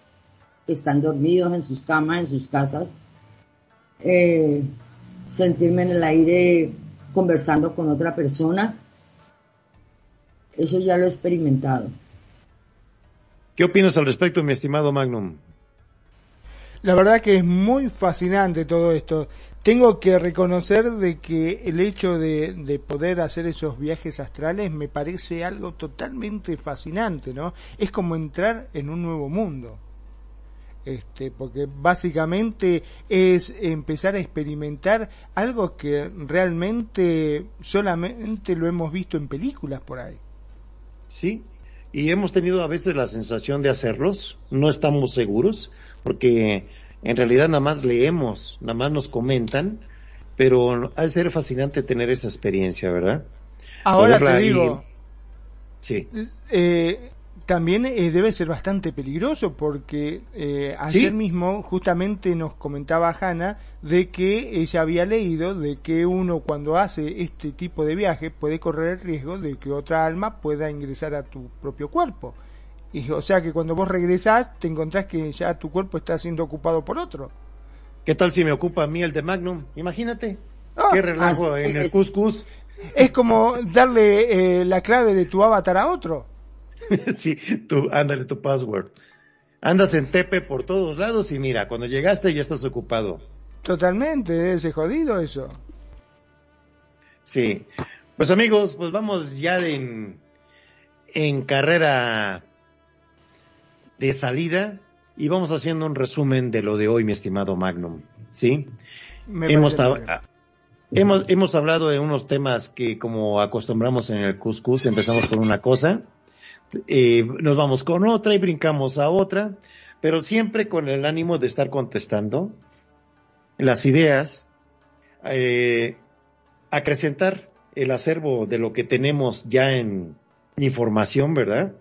que están dormidos en sus camas, en sus casas, eh, sentirme en el aire conversando con otra persona. Eso ya lo he experimentado. ¿Qué opinas al respecto, mi estimado Magnum? La verdad que es muy fascinante todo esto. Tengo que reconocer de que el hecho de, de poder hacer esos viajes astrales me parece algo totalmente fascinante, ¿no? Es como entrar en un nuevo mundo. Este, porque básicamente es empezar a experimentar algo que realmente solamente lo hemos visto en películas por ahí. Sí, y hemos tenido a veces la sensación de hacerlos, no estamos seguros, porque en realidad nada más leemos, nada más nos comentan, pero ha de ser fascinante tener esa experiencia, ¿verdad? Ahora Poderla te ir- digo, Sí, Eh, también eh, debe ser bastante peligroso porque eh, ayer Sí. mismo justamente nos comentaba Hanna de que ella había leído de que uno cuando hace este tipo de viaje puede correr el riesgo de que otra alma pueda ingresar a tu propio cuerpo. Y, o sea que cuando vos regresás te encontrás que ya tu cuerpo está siendo ocupado por otro. ¿qué tal si me ocupa a mí el de Magnum? Imagínate, Ah, qué relajo en el cuscús. Es como darle eh, la clave de tu avatar a otro. sí, tú, ándale tu password. Andas en Tepe por todos lados y mira, cuando llegaste ya estás ocupado. Totalmente, ser jodido eso. Sí. Pues amigos, pues vamos ya en, en carrera de salida y vamos haciendo un resumen de lo de hoy, mi estimado Magnum. ¿Sí? Me Hemos, ah, hemos, hemos hablado de unos temas que como acostumbramos en el Cuscus, empezamos con una cosa, eh, nos vamos con otra y brincamos a otra, pero siempre con el ánimo de estar contestando las ideas, eh, acrecentar el acervo de lo que tenemos ya en información, ¿verdad?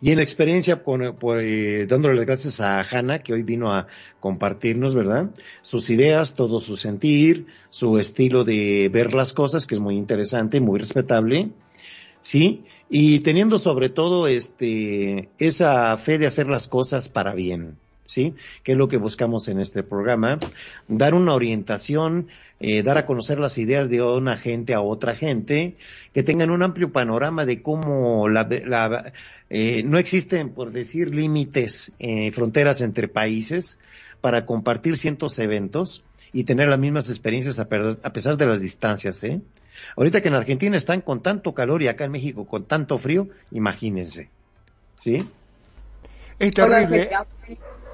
Y en experiencia, con, por, eh, dándole las gracias a Hanna, que hoy vino a compartirnos, ¿verdad? Sus ideas, todo su sentir, su estilo de ver las cosas, que es muy interesante, muy respetable, ¿sí? Y teniendo sobre todo, este, esa fe de hacer las cosas para bien, ¿sí? Que es lo que buscamos en este programa, dar una orientación, eh, dar a conocer las ideas de una gente a otra gente, que tengan un amplio panorama de cómo la, la eh, no existen, por decir, límites, eh, fronteras entre países para compartir cientos eventos y tener las mismas experiencias a, a pesar de las distancias, ¿eh? Ahorita que en Argentina están con tanto calor y acá en México con tanto frío, imagínense. ¿Sí? Es terrible.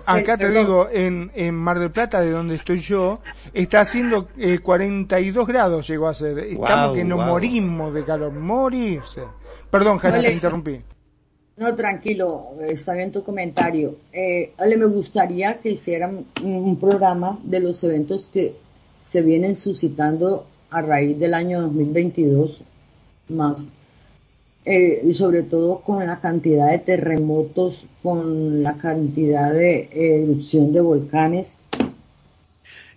Acá te digo, en, en Mar del Plata, de donde estoy yo, está haciendo eh, 42 grados llegó a ser. Estamos Wow, que nos wow. morimos de calor, morirse. Perdón, Jana, te interrumpí. No, tranquilo, está bien tu comentario. Eh, Ale, me gustaría que hicieran un, un programa de los eventos que se vienen suscitando a raíz del año 2022 más. Eh, y sobre todo con la cantidad de terremotos, con la cantidad de eh, erupción de volcanes,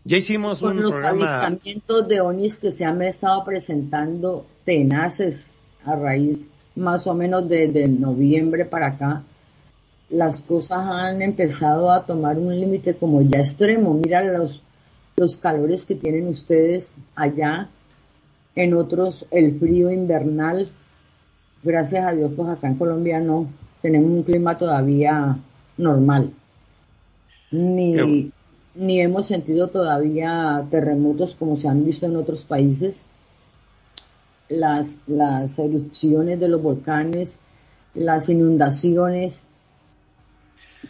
Ya hicimos con un los programa, avistamientos de ONIs que se han estado presentando tenaces a raíz más o menos desde noviembre para acá. Las cosas han empezado a tomar un límite como ya extremo. Mira los, los calores que tienen ustedes allá, en otros el frío invernal. Gracias a Dios, pues acá en Colombia no tenemos un clima todavía normal. Ni, ni hemos sentido todavía terremotos como se han visto en otros países. Las, las erupciones de los volcanes, las inundaciones,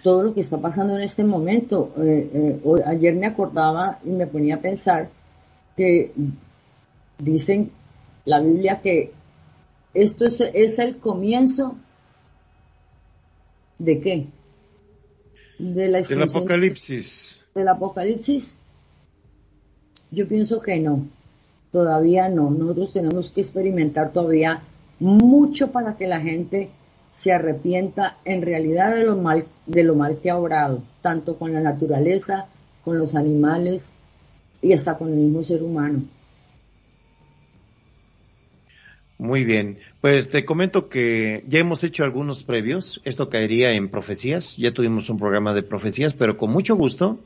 todo lo que está pasando en este momento. Eh, eh, hoy- ayer me acordaba y me ponía a pensar que dicen la Biblia que esto es, es el comienzo de qué? De la del apocalipsis. del apocalipsis? Yo pienso que no, todavía no. Nosotros tenemos que experimentar todavía mucho para que la gente se arrepienta en realidad de lo mal, de lo mal que ha obrado, tanto con la naturaleza, con los animales y hasta con el mismo ser humano. Muy bien. Pues te comento que ya hemos hecho algunos previos. Esto caería en profecías. Ya tuvimos un programa de profecías, pero con mucho gusto.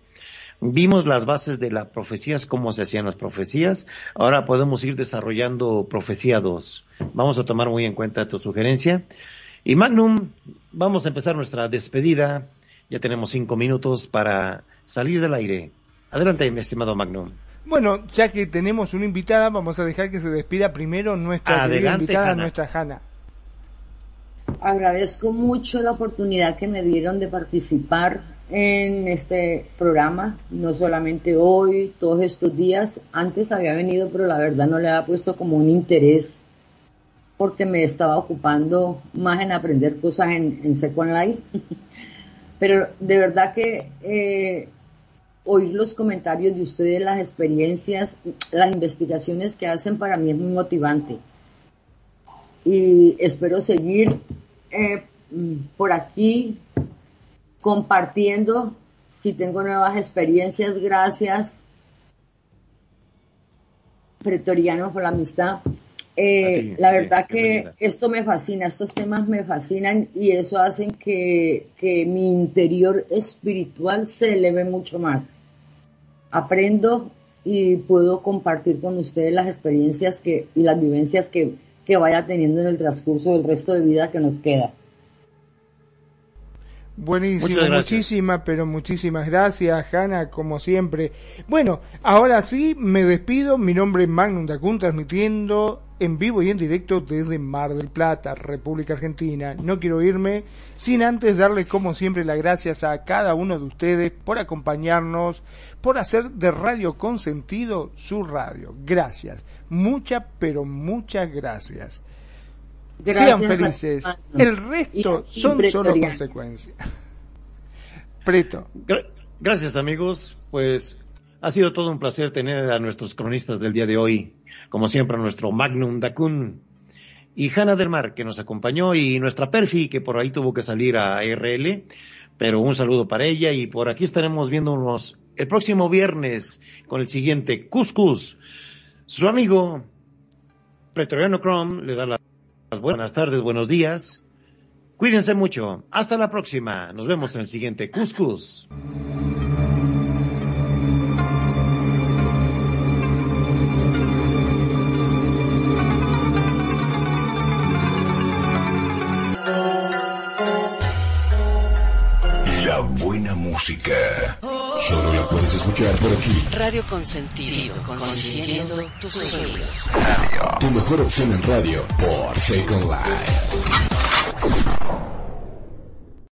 Vimos las bases de las profecías, cómo se hacían las profecías. Ahora podemos ir desarrollando profecía 2. Vamos a tomar muy en cuenta tu sugerencia. Y Magnum, vamos a empezar nuestra despedida. Ya tenemos cinco minutos para salir del aire. Adelante, mi estimado Magnum. Bueno, ya que tenemos una invitada, vamos a dejar que se despida primero nuestra Adelante, invitada, Hanna. nuestra Hanna. Agradezco mucho la oportunidad que me dieron de participar en este programa, no solamente hoy, todos estos días. Antes había venido, pero la verdad no le había puesto como un interés porque me estaba ocupando más en aprender cosas en, en Second Life. pero de verdad que eh, oír los comentarios de ustedes, las experiencias, las investigaciones que hacen para mí es muy motivante. Y espero seguir eh, por aquí compartiendo si tengo nuevas experiencias. Gracias, Pretoriano, por la amistad. Eh, ti, la verdad que bienvenida. esto me fascina, estos temas me fascinan y eso hacen que, que mi interior espiritual se eleve mucho más. Aprendo y puedo compartir con ustedes las experiencias que, y las vivencias que, que vaya teniendo en el transcurso del resto de vida que nos queda. Buenísimo, muchísimas, pero muchísimas gracias, Hanna, como siempre. Bueno, ahora sí, me despido. Mi nombre es Magnum Dacun, transmitiendo en vivo y en directo desde Mar del Plata, República Argentina. No quiero irme sin antes darles, como siempre, las gracias a cada uno de ustedes por acompañarnos, por hacer de Radio Consentido su radio. Gracias. Muchas, pero muchas gracias. Gracias Sean felices. a- El resto y- y son solo consecuencias. Preto. Gra- Gracias amigos, pues Ha sido todo un placer tener a nuestros cronistas del día de hoy, como siempre a nuestro Magnum Dacun y Hanna del Mar, que nos acompañó, y nuestra Perfi, que por ahí tuvo que salir a RL, pero un saludo para ella, y por aquí estaremos viéndonos el próximo viernes con el siguiente Cuscus. Su amigo Pretoriano Chrome le da las buenas tardes, buenos días. Cuídense mucho. Hasta la próxima. Nos vemos en el siguiente Cuscus. La buena música. Solo la puedes escuchar por aquí. Radio Consentido, consintiendo tus oídos. Tu mejor opción en radio por Second Life.